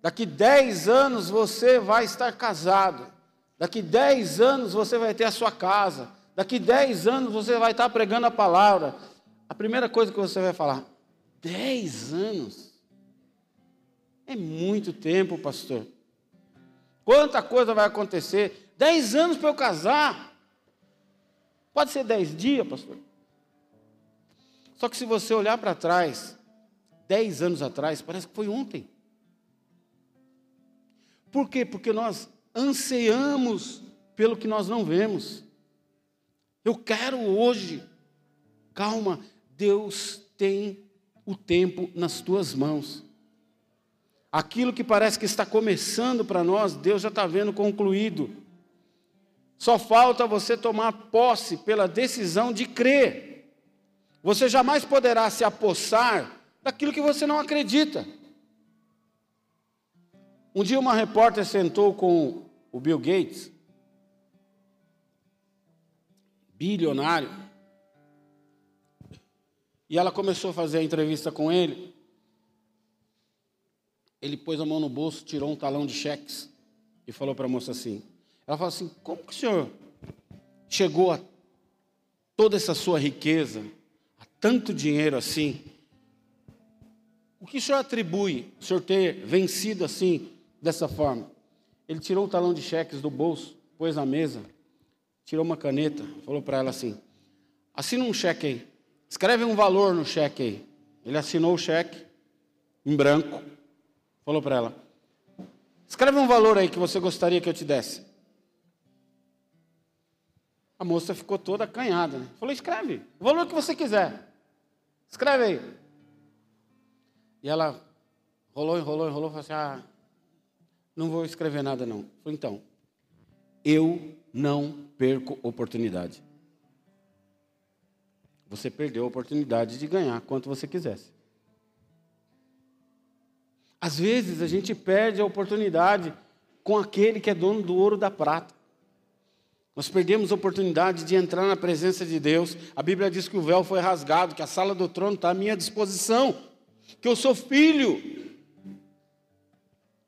daqui 10 anos você vai estar casado, daqui 10 anos você vai ter a sua casa, daqui 10 anos você vai estar pregando a palavra, a primeira coisa que você vai falar, 10 anos? É muito tempo, pastor. Quanta coisa vai acontecer? 10 anos para eu casar. Pode ser 10 dias, pastor. Só que se você olhar para trás, dez anos atrás, parece que foi ontem. Por quê? Porque nós anseiamos pelo que nós não vemos. Eu quero hoje. Calma, Deus tem o tempo nas tuas mãos. Aquilo que parece que está começando para nós, Deus já está vendo concluído. Só falta você tomar posse pela decisão de crer. Você jamais poderá se apossar daquilo que você não acredita. Um dia uma repórter sentou com o Bill Gates, bilionário, e ela começou a fazer a entrevista com ele. Ele pôs a mão no bolso, tirou um talão de cheques e falou para a moça assim: ela falou assim, como que o senhor chegou a toda essa sua riqueza, a tanto dinheiro assim? O que o senhor atribui o senhor ter vencido assim, dessa forma? Ele tirou o talão de cheques do bolso, pôs na mesa, tirou uma caneta, falou para ela assim: assina um cheque aí, escreve um valor no cheque aí. Ele assinou o cheque, em branco, falou para ela: escreve um valor aí que você gostaria que eu te desse. A moça ficou toda acanhada, né? Falou: escreve, o valor que você quiser. Escreve aí. E ela rolou, enrolou, enrolou, falou assim: ah, não vou escrever nada não. Falei, então, eu não perco oportunidade. Você perdeu a oportunidade de ganhar quanto você quisesse. Às vezes a gente perde a oportunidade com aquele que é dono do ouro da prata. Nós perdemos a oportunidade de entrar na presença de Deus. A Bíblia diz que o véu foi rasgado, que a sala do trono está à minha disposição que eu sou filho.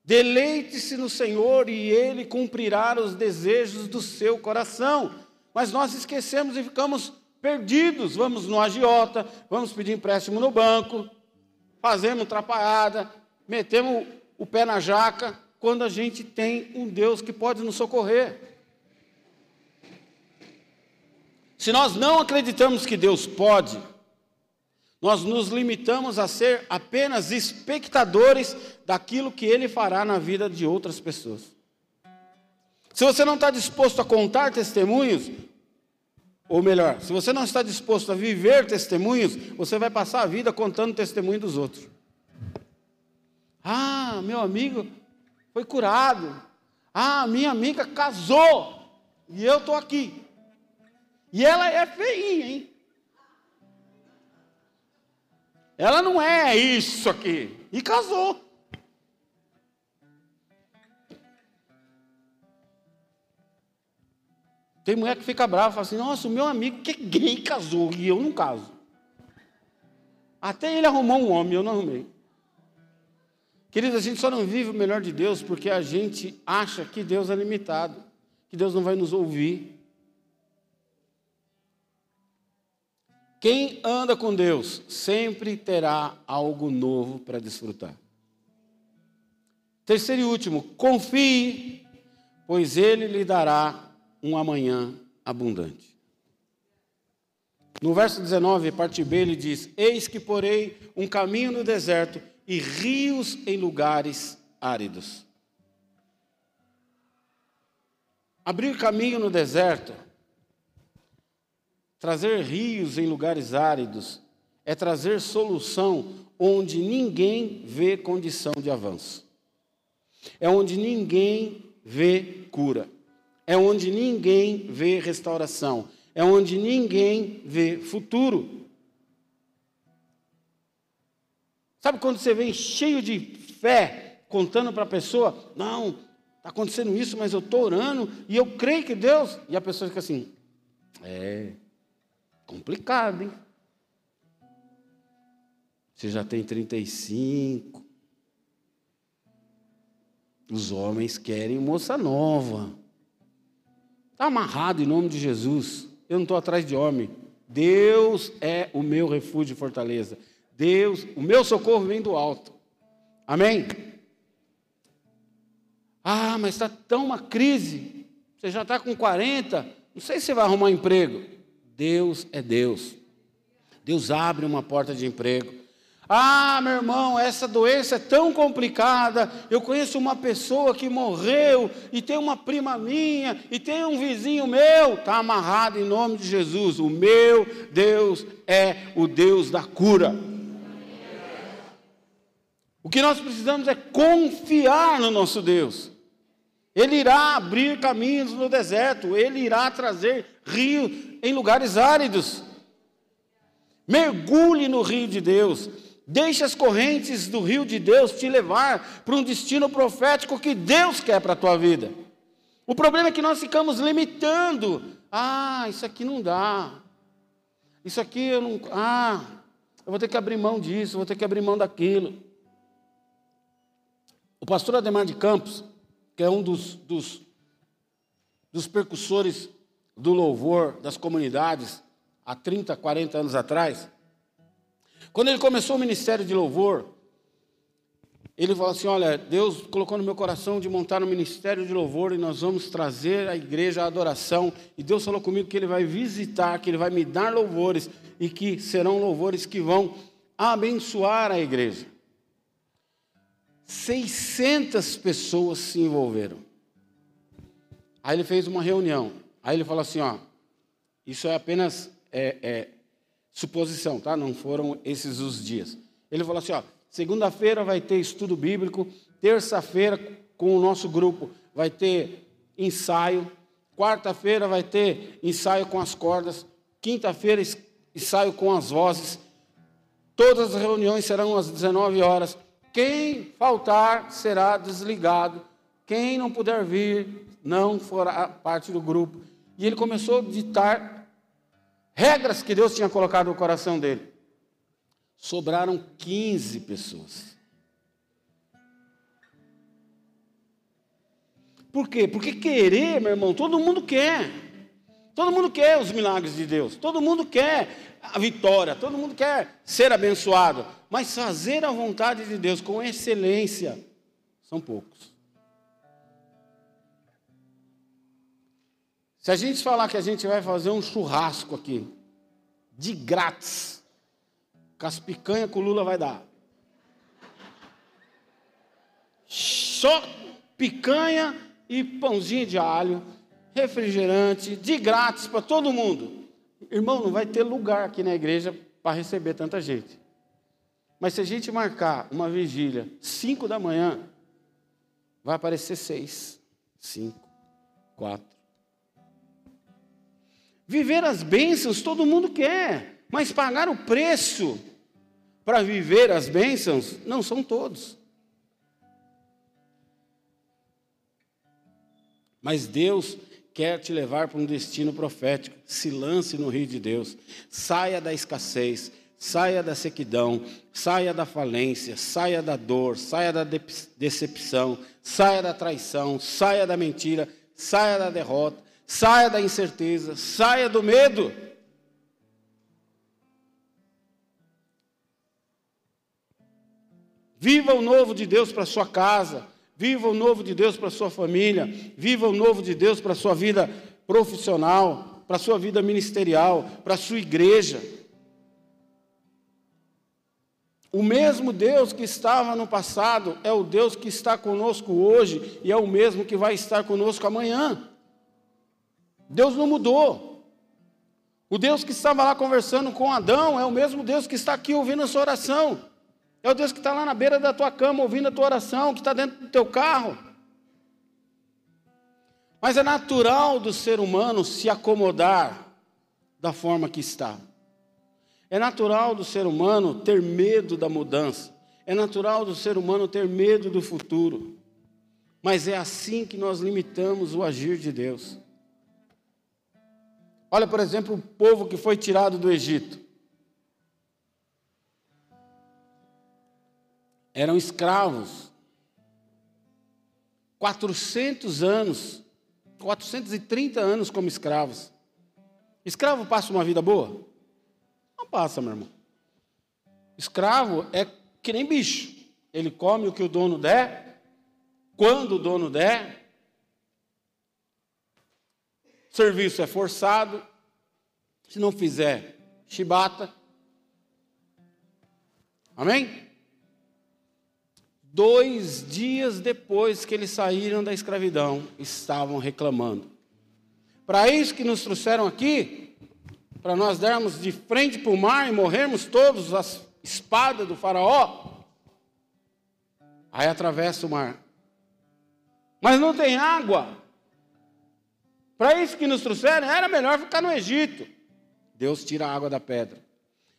Deleite-se no Senhor e Ele cumprirá os desejos do seu coração. Mas nós esquecemos e ficamos perdidos. Vamos no agiota, vamos pedir empréstimo no banco, fazemos trapalhada, metemos o pé na jaca, quando a gente tem um Deus que pode nos socorrer. Se nós não acreditamos que Deus pode, nós nos limitamos a ser apenas espectadores daquilo que Ele fará na vida de outras pessoas. Se você não está disposto a contar testemunhos, ou melhor, se você não está disposto a viver testemunhos, você vai passar a vida contando testemunho dos outros. Ah, meu amigo foi curado. Ah, minha amiga casou. E eu estou aqui. E ela é feinha, hein? Ela não é isso aqui. E casou. Tem mulher que fica brava fala assim: Nossa, o meu amigo que é gay casou e eu não caso. Até ele arrumou um homem, eu não arrumei. Queridos, a gente só não vive o melhor de Deus porque a gente acha que Deus é limitado, que Deus não vai nos ouvir. Quem anda com Deus sempre terá algo novo para desfrutar. Terceiro e último, confie, pois Ele lhe dará um amanhã abundante. No verso 19, parte B, ele diz: Eis que porei um caminho no deserto e rios em lugares áridos. Abrir caminho no deserto Trazer rios em lugares áridos é trazer solução onde ninguém vê condição de avanço. É onde ninguém vê cura. É onde ninguém vê restauração. É onde ninguém vê futuro. Sabe quando você vem cheio de fé, contando para a pessoa: Não, está acontecendo isso, mas eu estou orando e eu creio que Deus. E a pessoa fica assim: É complicado, hein? Você já tem 35. Os homens querem moça nova. Está amarrado em nome de Jesus. Eu não estou atrás de homem. Deus é o meu refúgio e fortaleza. Deus, o meu socorro vem do alto. Amém? Ah, mas está tão uma crise. Você já está com 40. Não sei se você vai arrumar um emprego. Deus é Deus. Deus abre uma porta de emprego. Ah, meu irmão, essa doença é tão complicada. Eu conheço uma pessoa que morreu, e tem uma prima minha, e tem um vizinho meu. Está amarrado em nome de Jesus. O meu Deus é o Deus da cura. O que nós precisamos é confiar no nosso Deus. Ele irá abrir caminhos no deserto, ele irá trazer rio em lugares áridos. Mergulhe no rio de Deus. Deixe as correntes do rio de Deus te levar para um destino profético que Deus quer para a tua vida. O problema é que nós ficamos limitando. Ah, isso aqui não dá. Isso aqui eu não. Ah, eu vou ter que abrir mão disso, vou ter que abrir mão daquilo. O pastor Ademar de Campos, que é um dos, dos, dos percussores do louvor das comunidades, há 30, 40 anos atrás, quando ele começou o ministério de louvor, ele falou assim: Olha, Deus colocou no meu coração de montar um ministério de louvor e nós vamos trazer à igreja a adoração. E Deus falou comigo que Ele vai visitar, que Ele vai me dar louvores e que serão louvores que vão abençoar a igreja. 600 pessoas se envolveram. Aí ele fez uma reunião. Aí ele falou assim: ó, isso é apenas é, é, suposição, tá? Não foram esses os dias. Ele falou assim: ó, segunda-feira vai ter estudo bíblico, terça-feira com o nosso grupo vai ter ensaio, quarta-feira vai ter ensaio com as cordas, quinta-feira ensaio com as vozes. Todas as reuniões serão às 19 horas. Quem faltar será desligado. Quem não puder vir não fará parte do grupo. E ele começou a ditar regras que Deus tinha colocado no coração dele. Sobraram 15 pessoas. Por quê? Porque querer, meu irmão, todo mundo quer. Todo mundo quer os milagres de Deus. Todo mundo quer a vitória. Todo mundo quer ser abençoado. Mas fazer a vontade de Deus com excelência são poucos. Se a gente falar que a gente vai fazer um churrasco aqui, de grátis, com as picanhas que o Lula vai dar. Só picanha e pãozinho de alho, refrigerante, de grátis para todo mundo. Irmão, não vai ter lugar aqui na igreja para receber tanta gente. Mas se a gente marcar uma vigília, 5 da manhã, vai aparecer seis, cinco, quatro. Viver as bênçãos todo mundo quer, mas pagar o preço para viver as bênçãos não são todos. Mas Deus quer te levar para um destino profético. Se lance no rio de Deus. Saia da escassez saia da sequidão, saia da falência, saia da dor, saia da decepção, saia da traição, saia da mentira, saia da derrota, saia da incerteza, saia do medo. Viva o novo de Deus para sua casa, viva o novo de Deus para sua família, viva o novo de Deus para sua vida profissional, para sua vida ministerial, para sua igreja. O mesmo Deus que estava no passado é o Deus que está conosco hoje e é o mesmo que vai estar conosco amanhã. Deus não mudou. O Deus que estava lá conversando com Adão é o mesmo Deus que está aqui ouvindo a sua oração. É o Deus que está lá na beira da tua cama ouvindo a tua oração, que está dentro do teu carro. Mas é natural do ser humano se acomodar da forma que está. É natural do ser humano ter medo da mudança. É natural do ser humano ter medo do futuro. Mas é assim que nós limitamos o agir de Deus. Olha, por exemplo, o povo que foi tirado do Egito. Eram escravos. 400 anos, 430 anos como escravos. Escravo passa uma vida boa? Não passa, meu irmão. Escravo é que nem bicho. Ele come o que o dono der, quando o dono der. Serviço é forçado. Se não fizer, chibata. Amém? Dois dias depois que eles saíram da escravidão, estavam reclamando. Para isso que nos trouxeram aqui, para nós dermos de frente para o mar e morrermos todos as espada do faraó. Aí atravessa o mar. Mas não tem água. Para isso que nos trouxeram, era melhor ficar no Egito. Deus tira a água da pedra.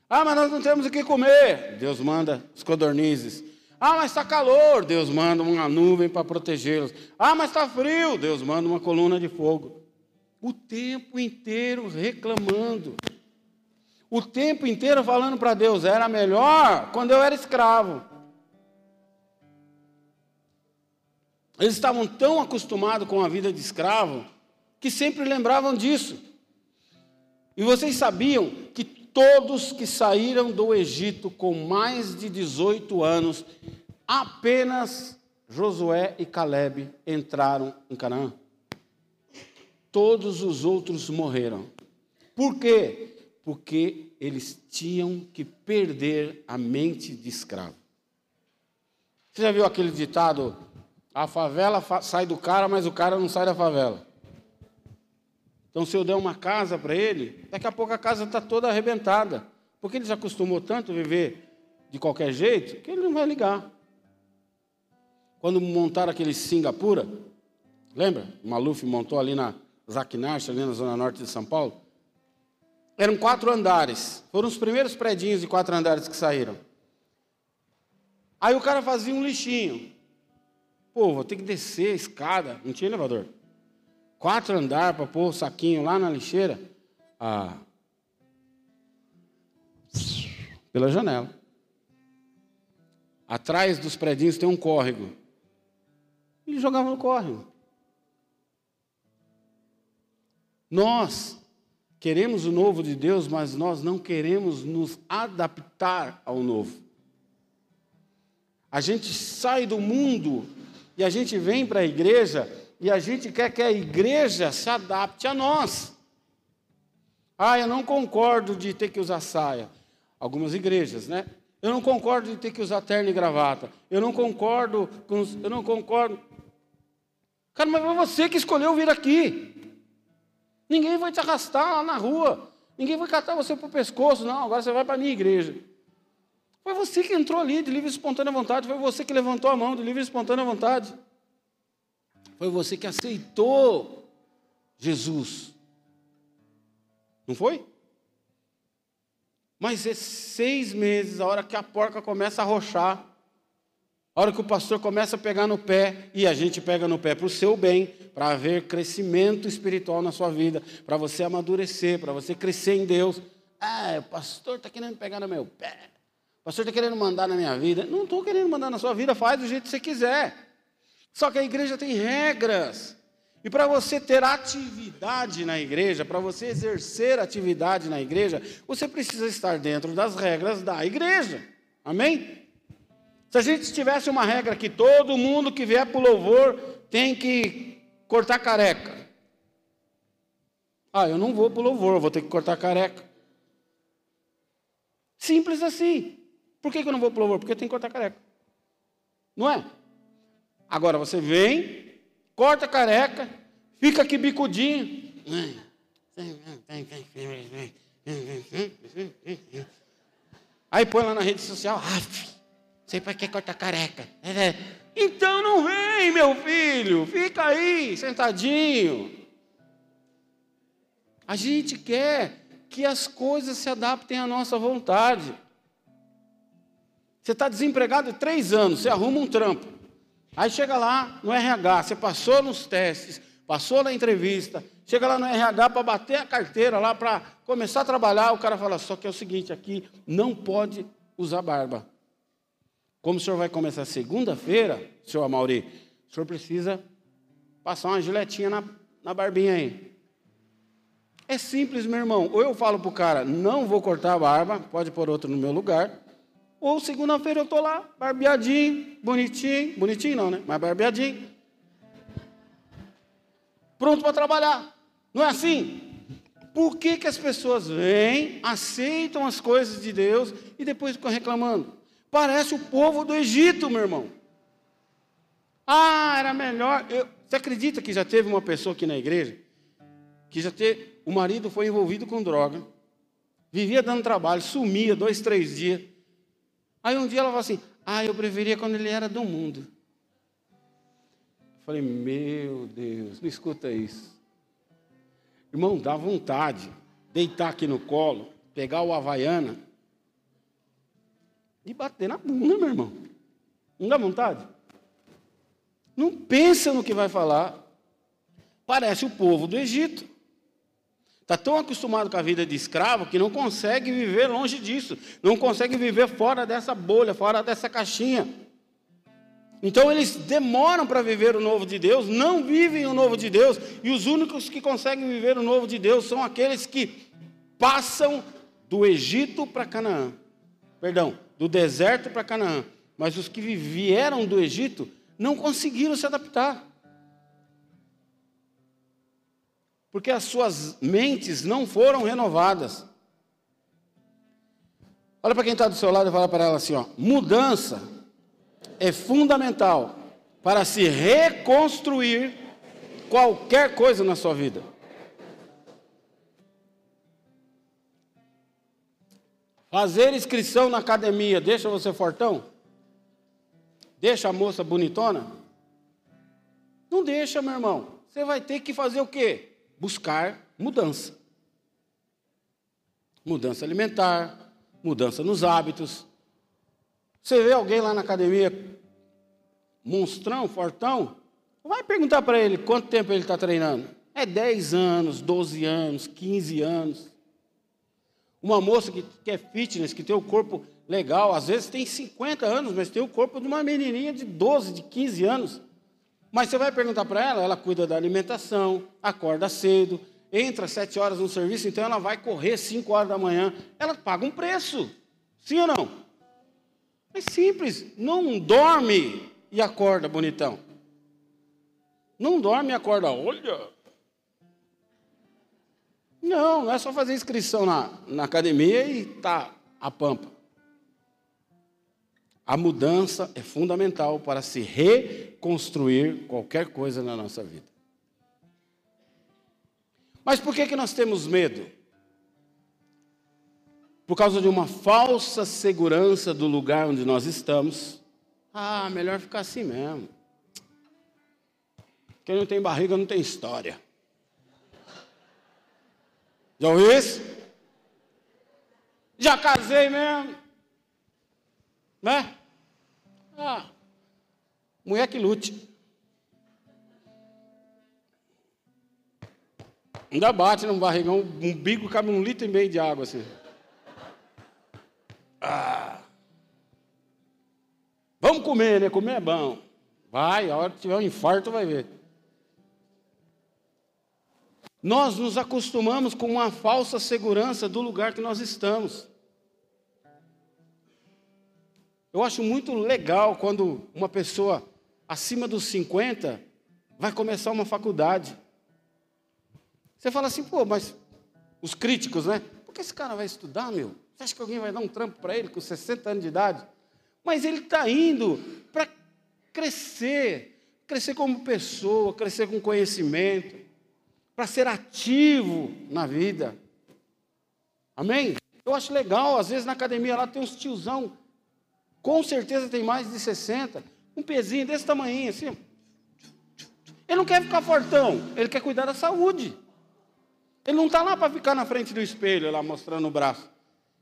Ah, mas nós não temos o que comer. Deus manda os codornizes. Ah, mas está calor. Deus manda uma nuvem para protegê-los. Ah, mas está frio. Deus manda uma coluna de fogo. O tempo inteiro reclamando o tempo inteiro falando para Deus, era melhor quando eu era escravo. Eles estavam tão acostumados com a vida de escravo que sempre lembravam disso. E vocês sabiam que todos que saíram do Egito com mais de 18 anos, apenas Josué e Caleb entraram em Canaã. Todos os outros morreram. Por quê? porque eles tinham que perder a mente de escravo. Você já viu aquele ditado? A favela sai do cara, mas o cara não sai da favela. Então, se eu der uma casa para ele, daqui a pouco a casa está toda arrebentada. Porque ele já acostumou tanto a viver de qualquer jeito que ele não vai ligar. Quando montaram aquele Singapura, lembra? O Maluf montou ali na Zaquinarcha, ali na zona norte de São Paulo. Eram quatro andares. Foram os primeiros predinhos de quatro andares que saíram. Aí o cara fazia um lixinho. Pô, vou ter que descer a escada. Não tinha elevador. Quatro andares para pôr o saquinho lá na lixeira. Ah. Pela janela. Atrás dos predinhos tem um córrego. Ele jogava no córrego. Nós Queremos o novo de Deus, mas nós não queremos nos adaptar ao novo. A gente sai do mundo e a gente vem para a igreja e a gente quer que a igreja se adapte a nós. Ah, eu não concordo de ter que usar saia. Algumas igrejas, né? Eu não concordo de ter que usar terno e gravata. Eu não concordo com. Eu não concordo. Cara, mas foi você que escolheu vir aqui. Ninguém vai te arrastar lá na rua. Ninguém vai catar você para o pescoço. Não, agora você vai para a minha igreja. Foi você que entrou ali de livre e espontânea vontade. Foi você que levantou a mão de livre e espontânea vontade. Foi você que aceitou Jesus. Não foi? Mas esses seis meses, a hora que a porca começa a rochar, a hora que o pastor começa a pegar no pé, e a gente pega no pé para o seu bem, para haver crescimento espiritual na sua vida, para você amadurecer, para você crescer em Deus. Ah, o pastor está querendo pegar no meu pé. O pastor está querendo mandar na minha vida. Não estou querendo mandar na sua vida, faz do jeito que você quiser. Só que a igreja tem regras. E para você ter atividade na igreja, para você exercer atividade na igreja, você precisa estar dentro das regras da igreja. Amém? Se a gente tivesse uma regra que todo mundo que vier para o louvor tem que cortar careca. Ah, eu não vou para o louvor, vou ter que cortar careca. Simples assim. Por que, eu não vou para o louvor? Porque eu tenho que cortar careca. Não é? Agora você vem, corta careca, fica aqui bicudinho. Aí põe lá na rede social, af, sei para que cortar careca. Então não vem, meu filho, fica aí, sentadinho. A gente quer que as coisas se adaptem à nossa vontade. Você está desempregado três anos, você arruma um trampo. Aí chega lá no RH, você passou nos testes, passou na entrevista, chega lá no RH para bater a carteira lá para começar a trabalhar, o cara fala: só que é o seguinte, aqui não pode usar barba. Como o senhor vai começar segunda-feira, senhor Amauri, o senhor precisa passar uma giletinha na, na barbinha aí. É simples, meu irmão. Ou eu falo para o cara, não vou cortar a barba, pode pôr outro no meu lugar. Ou segunda-feira eu estou lá, barbeadinho, bonitinho, bonitinho não, né? Mas barbeadinho. Pronto para trabalhar. Não é assim? Por que, que as pessoas vêm, aceitam as coisas de Deus e depois ficam reclamando? Parece o povo do Egito, meu irmão. Ah, era melhor. Eu, você acredita que já teve uma pessoa aqui na igreja que já teve, o marido foi envolvido com droga, vivia dando trabalho, sumia dois, três dias. Aí um dia ela falou assim: Ah, eu preferia quando ele era do mundo. Eu falei: Meu Deus, não escuta isso. Irmão, dá vontade deitar aqui no colo, pegar o Havaiana e bater na bunda, meu irmão. Não dá vontade? Não pensa no que vai falar. Parece o povo do Egito. Está tão acostumado com a vida de escravo que não consegue viver longe disso, não consegue viver fora dessa bolha, fora dessa caixinha. Então eles demoram para viver o novo de Deus, não vivem o novo de Deus, e os únicos que conseguem viver o novo de Deus são aqueles que passam do Egito para Canaã. Perdão, do deserto para Canaã. Mas os que vieram do Egito não conseguiram se adaptar. Porque as suas mentes não foram renovadas. Olha para quem está do seu lado e fala para ela assim: ó, mudança é fundamental para se reconstruir qualquer coisa na sua vida. Fazer inscrição na academia deixa você fortão? Deixa a moça bonitona? Não deixa, meu irmão. Você vai ter que fazer o quê? Buscar mudança. Mudança alimentar, mudança nos hábitos. Você vê alguém lá na academia, monstrão, fortão, vai perguntar para ele quanto tempo ele está treinando. É 10 anos, 12 anos, 15 anos. Uma moça que, que é fitness, que tem o corpo legal, às vezes tem 50 anos, mas tem o corpo de uma menininha de 12, de 15 anos. Mas você vai perguntar para ela, ela cuida da alimentação, acorda cedo, entra às sete horas no serviço, então ela vai correr cinco horas da manhã. Ela paga um preço. Sim ou não? É simples. Não dorme e acorda bonitão. Não dorme e acorda, olha. Não, não é só fazer inscrição na, na academia e tá a pampa. A mudança é fundamental para se reconstruir qualquer coisa na nossa vida. Mas por que, que nós temos medo? Por causa de uma falsa segurança do lugar onde nós estamos. Ah, melhor ficar assim mesmo. Quem não tem barriga não tem história. Já ouviu isso? Já casei mesmo. Né? Ah, mulher que lute. Ainda bate no barrigão, um bico cabe um litro e meio de água assim. Ah. Vamos comer, né? Comer é bom. Vai, a hora que tiver um infarto, vai ver. Nós nos acostumamos com uma falsa segurança do lugar que nós estamos. Eu acho muito legal quando uma pessoa acima dos 50 vai começar uma faculdade. Você fala assim, pô, mas os críticos, né? Por que esse cara vai estudar, meu? Você acha que alguém vai dar um trampo para ele com 60 anos de idade? Mas ele está indo para crescer, crescer como pessoa, crescer com conhecimento, para ser ativo na vida. Amém? Eu acho legal, às vezes na academia lá tem uns tiozão com certeza tem mais de 60. Um pezinho desse tamanho, assim. Ele não quer ficar fortão, ele quer cuidar da saúde. Ele não está lá para ficar na frente do espelho, lá mostrando o braço.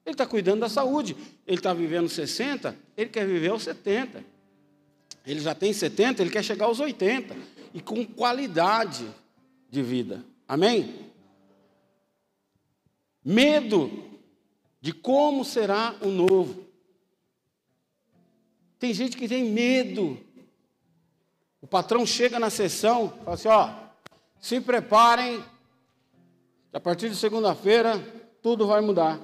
Ele está cuidando da saúde. Ele está vivendo 60, ele quer viver aos 70. Ele já tem 70, ele quer chegar aos 80. E com qualidade de vida. Amém? Medo de como será o novo. Tem gente que tem medo. O patrão chega na sessão, fala assim: ó, se preparem, a partir de segunda-feira tudo vai mudar.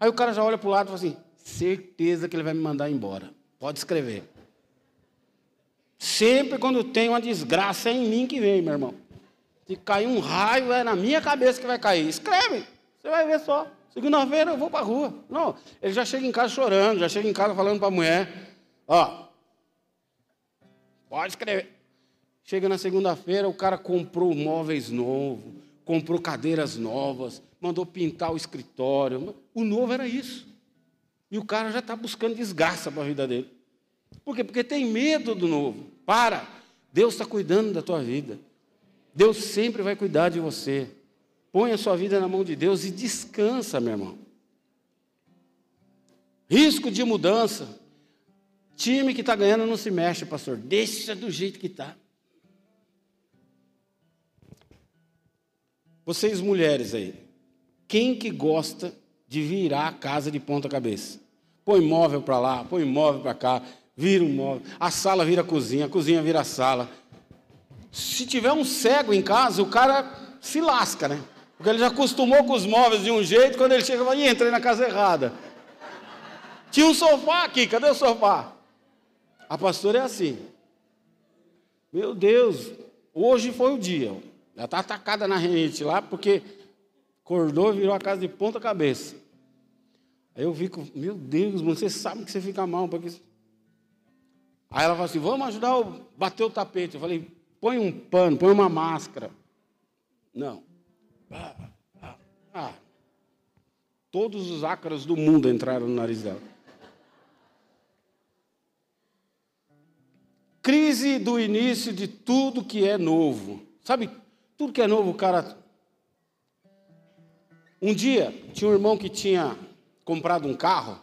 Aí o cara já olha para o lado e fala assim: certeza que ele vai me mandar embora. Pode escrever. Sempre quando tem uma desgraça é em mim que vem, meu irmão. Se cair um raio, é na minha cabeça que vai cair. Escreve, você vai ver só. Segunda-feira eu vou para a rua. Não, ele já chega em casa chorando, já chega em casa falando para a mulher: Ó, pode escrever. Chega na segunda-feira, o cara comprou móveis novos, comprou cadeiras novas, mandou pintar o escritório. O novo era isso. E o cara já está buscando desgraça para a vida dele. Por quê? Porque tem medo do novo. Para. Deus está cuidando da tua vida. Deus sempre vai cuidar de você. Põe a sua vida na mão de Deus e descansa, meu irmão. Risco de mudança. Time que está ganhando não se mexe, pastor. Deixa do jeito que está. Vocês mulheres aí, quem que gosta de virar a casa de ponta cabeça? Põe móvel para lá, põe móvel para cá, vira um móvel. A sala vira a cozinha, a cozinha vira a sala. Se tiver um cego em casa, o cara se lasca, né? Porque ele já acostumou com os móveis de um jeito, quando ele chega, vai, entrei na casa errada. Tinha um sofá aqui, cadê o sofá? A pastora é assim. Meu Deus, hoje foi o dia. Ela está atacada na renite lá, porque acordou e virou a casa de ponta cabeça. Aí eu fico, meu Deus, você sabe que você fica mal. Porque... Aí ela falou assim, vamos ajudar a bater o tapete. Eu falei, põe um pano, põe uma máscara. Não. Ah. Todos os ácaros do mundo entraram no nariz dela. Crise do início de tudo que é novo. Sabe, tudo que é novo, o cara. Um dia, tinha um irmão que tinha comprado um carro.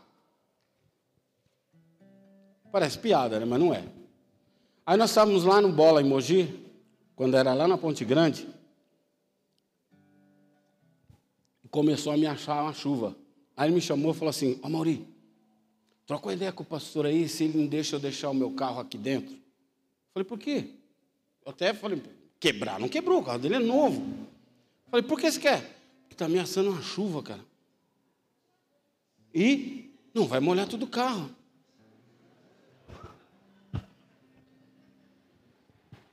Parece piada, né? mas não é. Aí nós estávamos lá no Bola em Mogi, quando era lá na Ponte Grande. Começou a me achar uma chuva. Aí ele me chamou e falou assim: Ô Mauri, troca uma ideia com o pastor aí, se ele não deixa eu deixar o meu carro aqui dentro. Falei, por quê? Eu até falei, Quebrar, não quebrou, o carro dele é novo. Falei, por que você quer? Porque está ameaçando uma chuva, cara. E não vai molhar todo o carro.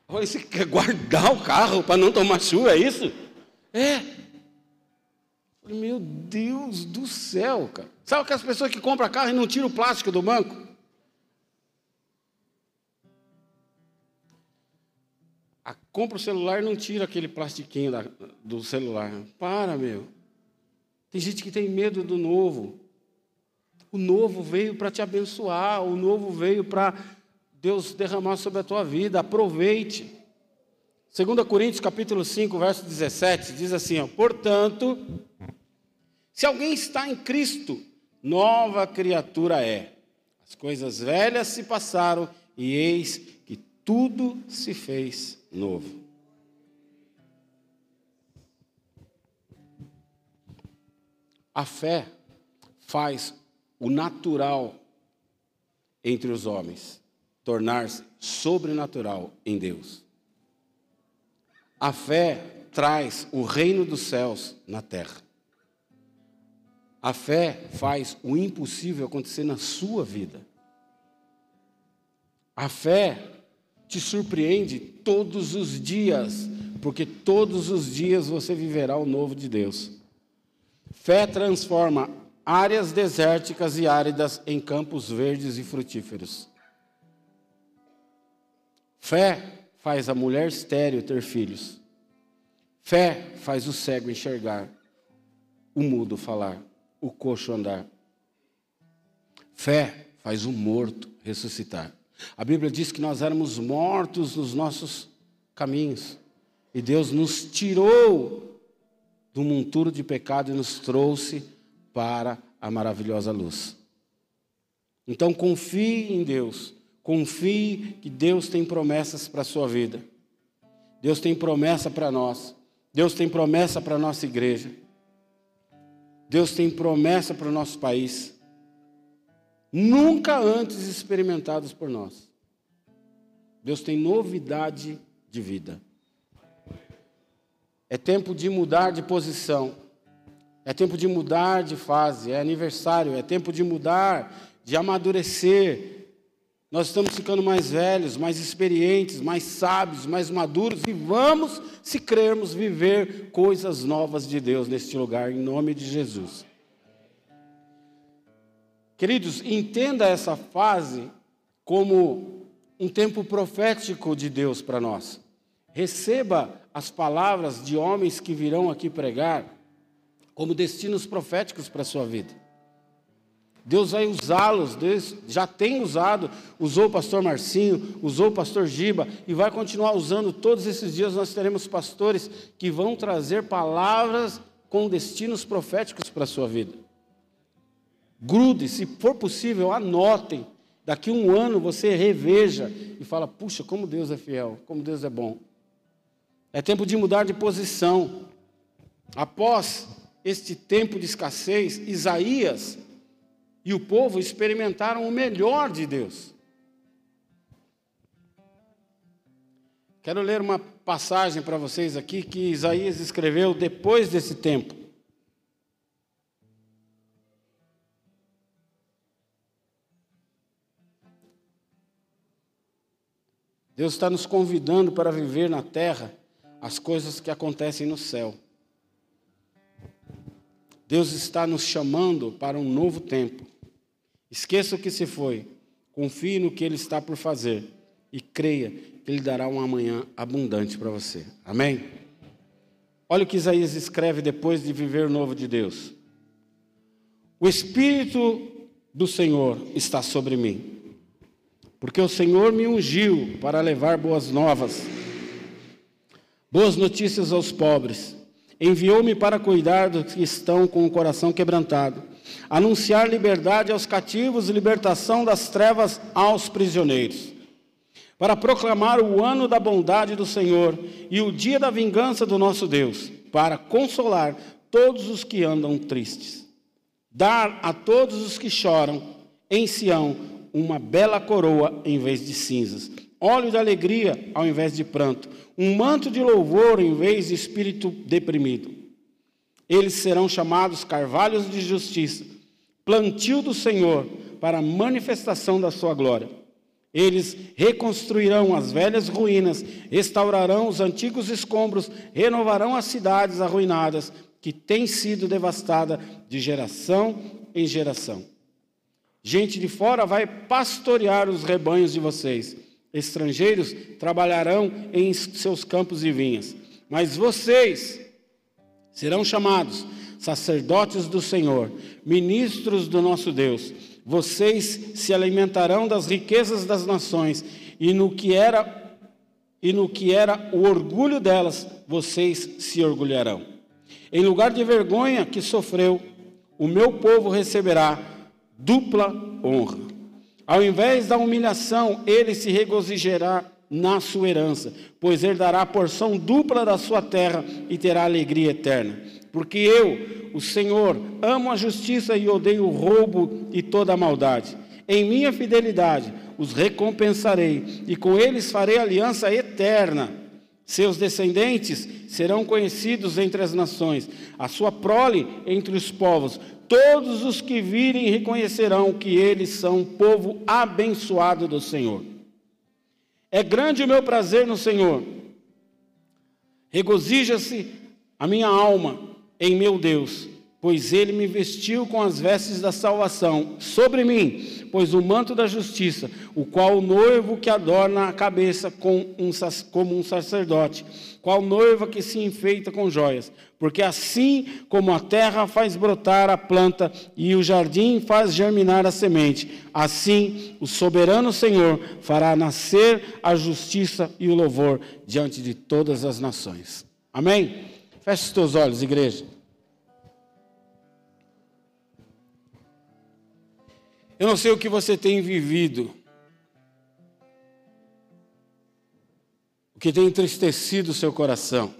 Falei, você quer guardar o carro para não tomar chuva, é isso? É. Meu Deus do céu, cara. Sabe aquelas pessoas que compram carro e não tiram o plástico do banco? compra o celular e não tira aquele plastiquinho da, do celular. Para, meu. Tem gente que tem medo do novo. O novo veio para te abençoar, o novo veio para Deus derramar sobre a tua vida. Aproveite. 2 Coríntios capítulo 5, verso 17, diz assim, ó, portanto, se alguém está em Cristo, nova criatura é. As coisas velhas se passaram e eis que tudo se fez novo. A fé faz o natural entre os homens tornar-se sobrenatural em Deus. A fé traz o reino dos céus na terra. A fé faz o impossível acontecer na sua vida. A fé te surpreende todos os dias, porque todos os dias você viverá o novo de Deus. Fé transforma áreas desérticas e áridas em campos verdes e frutíferos. Fé faz a mulher estéril ter filhos. Fé faz o cego enxergar, o mudo falar, o coxo andar. Fé faz o morto ressuscitar. A Bíblia diz que nós éramos mortos nos nossos caminhos. E Deus nos tirou do monturo de pecado e nos trouxe para a maravilhosa luz. Então confie em Deus, confie que Deus tem promessas para a sua vida. Deus tem promessa para nós. Deus tem promessa para a nossa igreja. Deus tem promessa para o nosso país. Nunca antes experimentados por nós. Deus tem novidade de vida. É tempo de mudar de posição. É tempo de mudar de fase. É aniversário. É tempo de mudar, de amadurecer. Nós estamos ficando mais velhos, mais experientes, mais sábios, mais maduros e vamos, se crermos, viver coisas novas de Deus neste lugar, em nome de Jesus. Queridos, entenda essa fase como um tempo profético de Deus para nós. Receba as palavras de homens que virão aqui pregar como destinos proféticos para a sua vida. Deus vai usá-los, Deus já tem usado, usou o pastor Marcinho, usou o pastor Giba e vai continuar usando. Todos esses dias nós teremos pastores que vão trazer palavras com destinos proféticos para a sua vida. Grude, se for possível, anotem. Daqui um ano você reveja e fala: puxa, como Deus é fiel, como Deus é bom. É tempo de mudar de posição. Após este tempo de escassez, Isaías e o povo experimentaram o melhor de Deus. Quero ler uma passagem para vocês aqui que Isaías escreveu depois desse tempo. Deus está nos convidando para viver na terra as coisas que acontecem no céu. Deus está nos chamando para um novo tempo. Esqueça o que se foi, confie no que Ele está por fazer e creia que Ele dará um amanhã abundante para você. Amém? Olha o que Isaías escreve depois de viver novo de Deus. O Espírito do Senhor está sobre mim, porque o Senhor me ungiu para levar boas novas boas notícias aos pobres. Enviou-me para cuidar dos que estão com o coração quebrantado, anunciar liberdade aos cativos e libertação das trevas aos prisioneiros, para proclamar o ano da bondade do Senhor e o dia da vingança do nosso Deus, para consolar todos os que andam tristes, dar a todos os que choram em Sião uma bela coroa em vez de cinzas. Óleo de alegria ao invés de pranto, um manto de louvor em vez de espírito deprimido. Eles serão chamados carvalhos de justiça, plantio do Senhor para a manifestação da sua glória. Eles reconstruirão as velhas ruínas, restaurarão os antigos escombros, renovarão as cidades arruinadas que têm sido devastadas de geração em geração. Gente de fora vai pastorear os rebanhos de vocês Estrangeiros trabalharão em seus campos e vinhas, mas vocês serão chamados sacerdotes do Senhor, ministros do nosso Deus. Vocês se alimentarão das riquezas das nações e no que era e no que era o orgulho delas, vocês se orgulharão. Em lugar de vergonha que sofreu, o meu povo receberá dupla honra. Ao invés da humilhação, ele se regozijará na sua herança, pois herdará a porção dupla da sua terra e terá alegria eterna. Porque eu, o Senhor, amo a justiça e odeio o roubo e toda a maldade. Em minha fidelidade os recompensarei e com eles farei aliança eterna. Seus descendentes serão conhecidos entre as nações, a sua prole entre os povos, Todos os que virem reconhecerão que eles são um povo abençoado do Senhor. É grande o meu prazer no Senhor. Regozija-se a minha alma em meu Deus. Pois ele me vestiu com as vestes da salvação. Sobre mim, pois o manto da justiça, o qual o noivo que adorna a cabeça com um, como um sacerdote, qual noiva que se enfeita com joias. Porque assim como a terra faz brotar a planta e o jardim faz germinar a semente, assim o soberano Senhor fará nascer a justiça e o louvor diante de todas as nações. Amém? Feche os teus olhos, igreja. Eu não sei o que você tem vivido, o que tem entristecido o seu coração.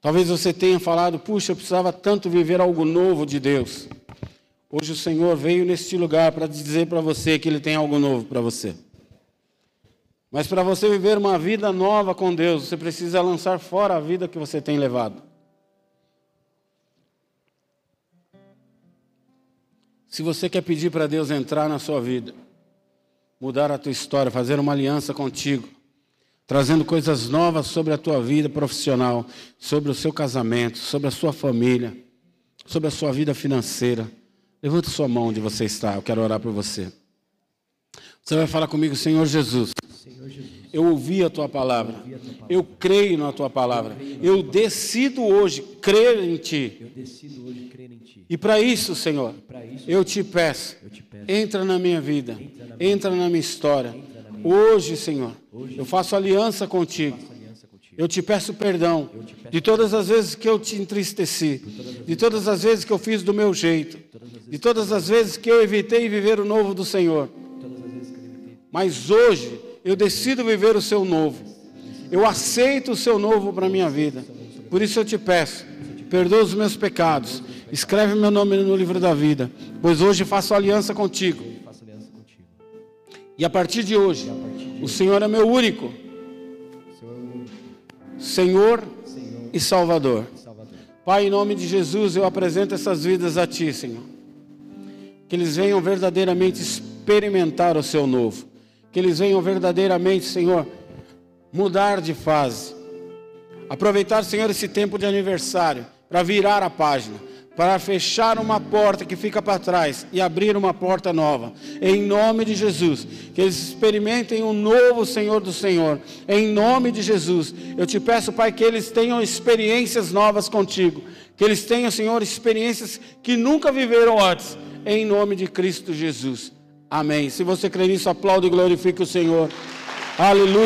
Talvez você tenha falado, puxa, eu precisava tanto viver algo novo de Deus. Hoje o Senhor veio neste lugar para dizer para você que Ele tem algo novo para você. Mas para você viver uma vida nova com Deus, você precisa lançar fora a vida que você tem levado. Se você quer pedir para Deus entrar na sua vida, mudar a tua história, fazer uma aliança contigo, trazendo coisas novas sobre a tua vida profissional, sobre o seu casamento, sobre a sua família, sobre a sua vida financeira, levante sua mão onde você está, eu quero orar por você. Você vai falar comigo, Senhor Jesus. Eu ouvi a tua palavra. Eu creio na tua palavra. Eu decido hoje crer em ti. E para isso, Senhor, eu te peço, entra na minha vida, entra na minha história. Hoje, Senhor, eu faço aliança contigo. Eu te peço perdão de todas as vezes que eu te entristeci, de todas as vezes que eu fiz do meu jeito, de todas as vezes que eu evitei viver o novo do Senhor. Mas hoje eu decido viver o seu novo. Eu aceito o seu novo para a minha vida. Por isso eu te peço, perdoa os meus pecados. Escreve meu nome no livro da vida, pois hoje faço aliança contigo. E a partir de hoje, o Senhor é meu único Senhor e Salvador. Pai, em nome de Jesus, eu apresento essas vidas a Ti, Senhor. Que eles venham verdadeiramente experimentar o Seu novo que eles venham verdadeiramente, Senhor, mudar de fase. Aproveitar, Senhor, esse tempo de aniversário para virar a página, para fechar uma porta que fica para trás e abrir uma porta nova. Em nome de Jesus, que eles experimentem um novo Senhor do Senhor. Em nome de Jesus, eu te peço, Pai, que eles tenham experiências novas contigo, que eles tenham, Senhor, experiências que nunca viveram antes. Em nome de Cristo Jesus. Amém. Se você crê nisso, aplaude e glorifique o Senhor. Aleluia.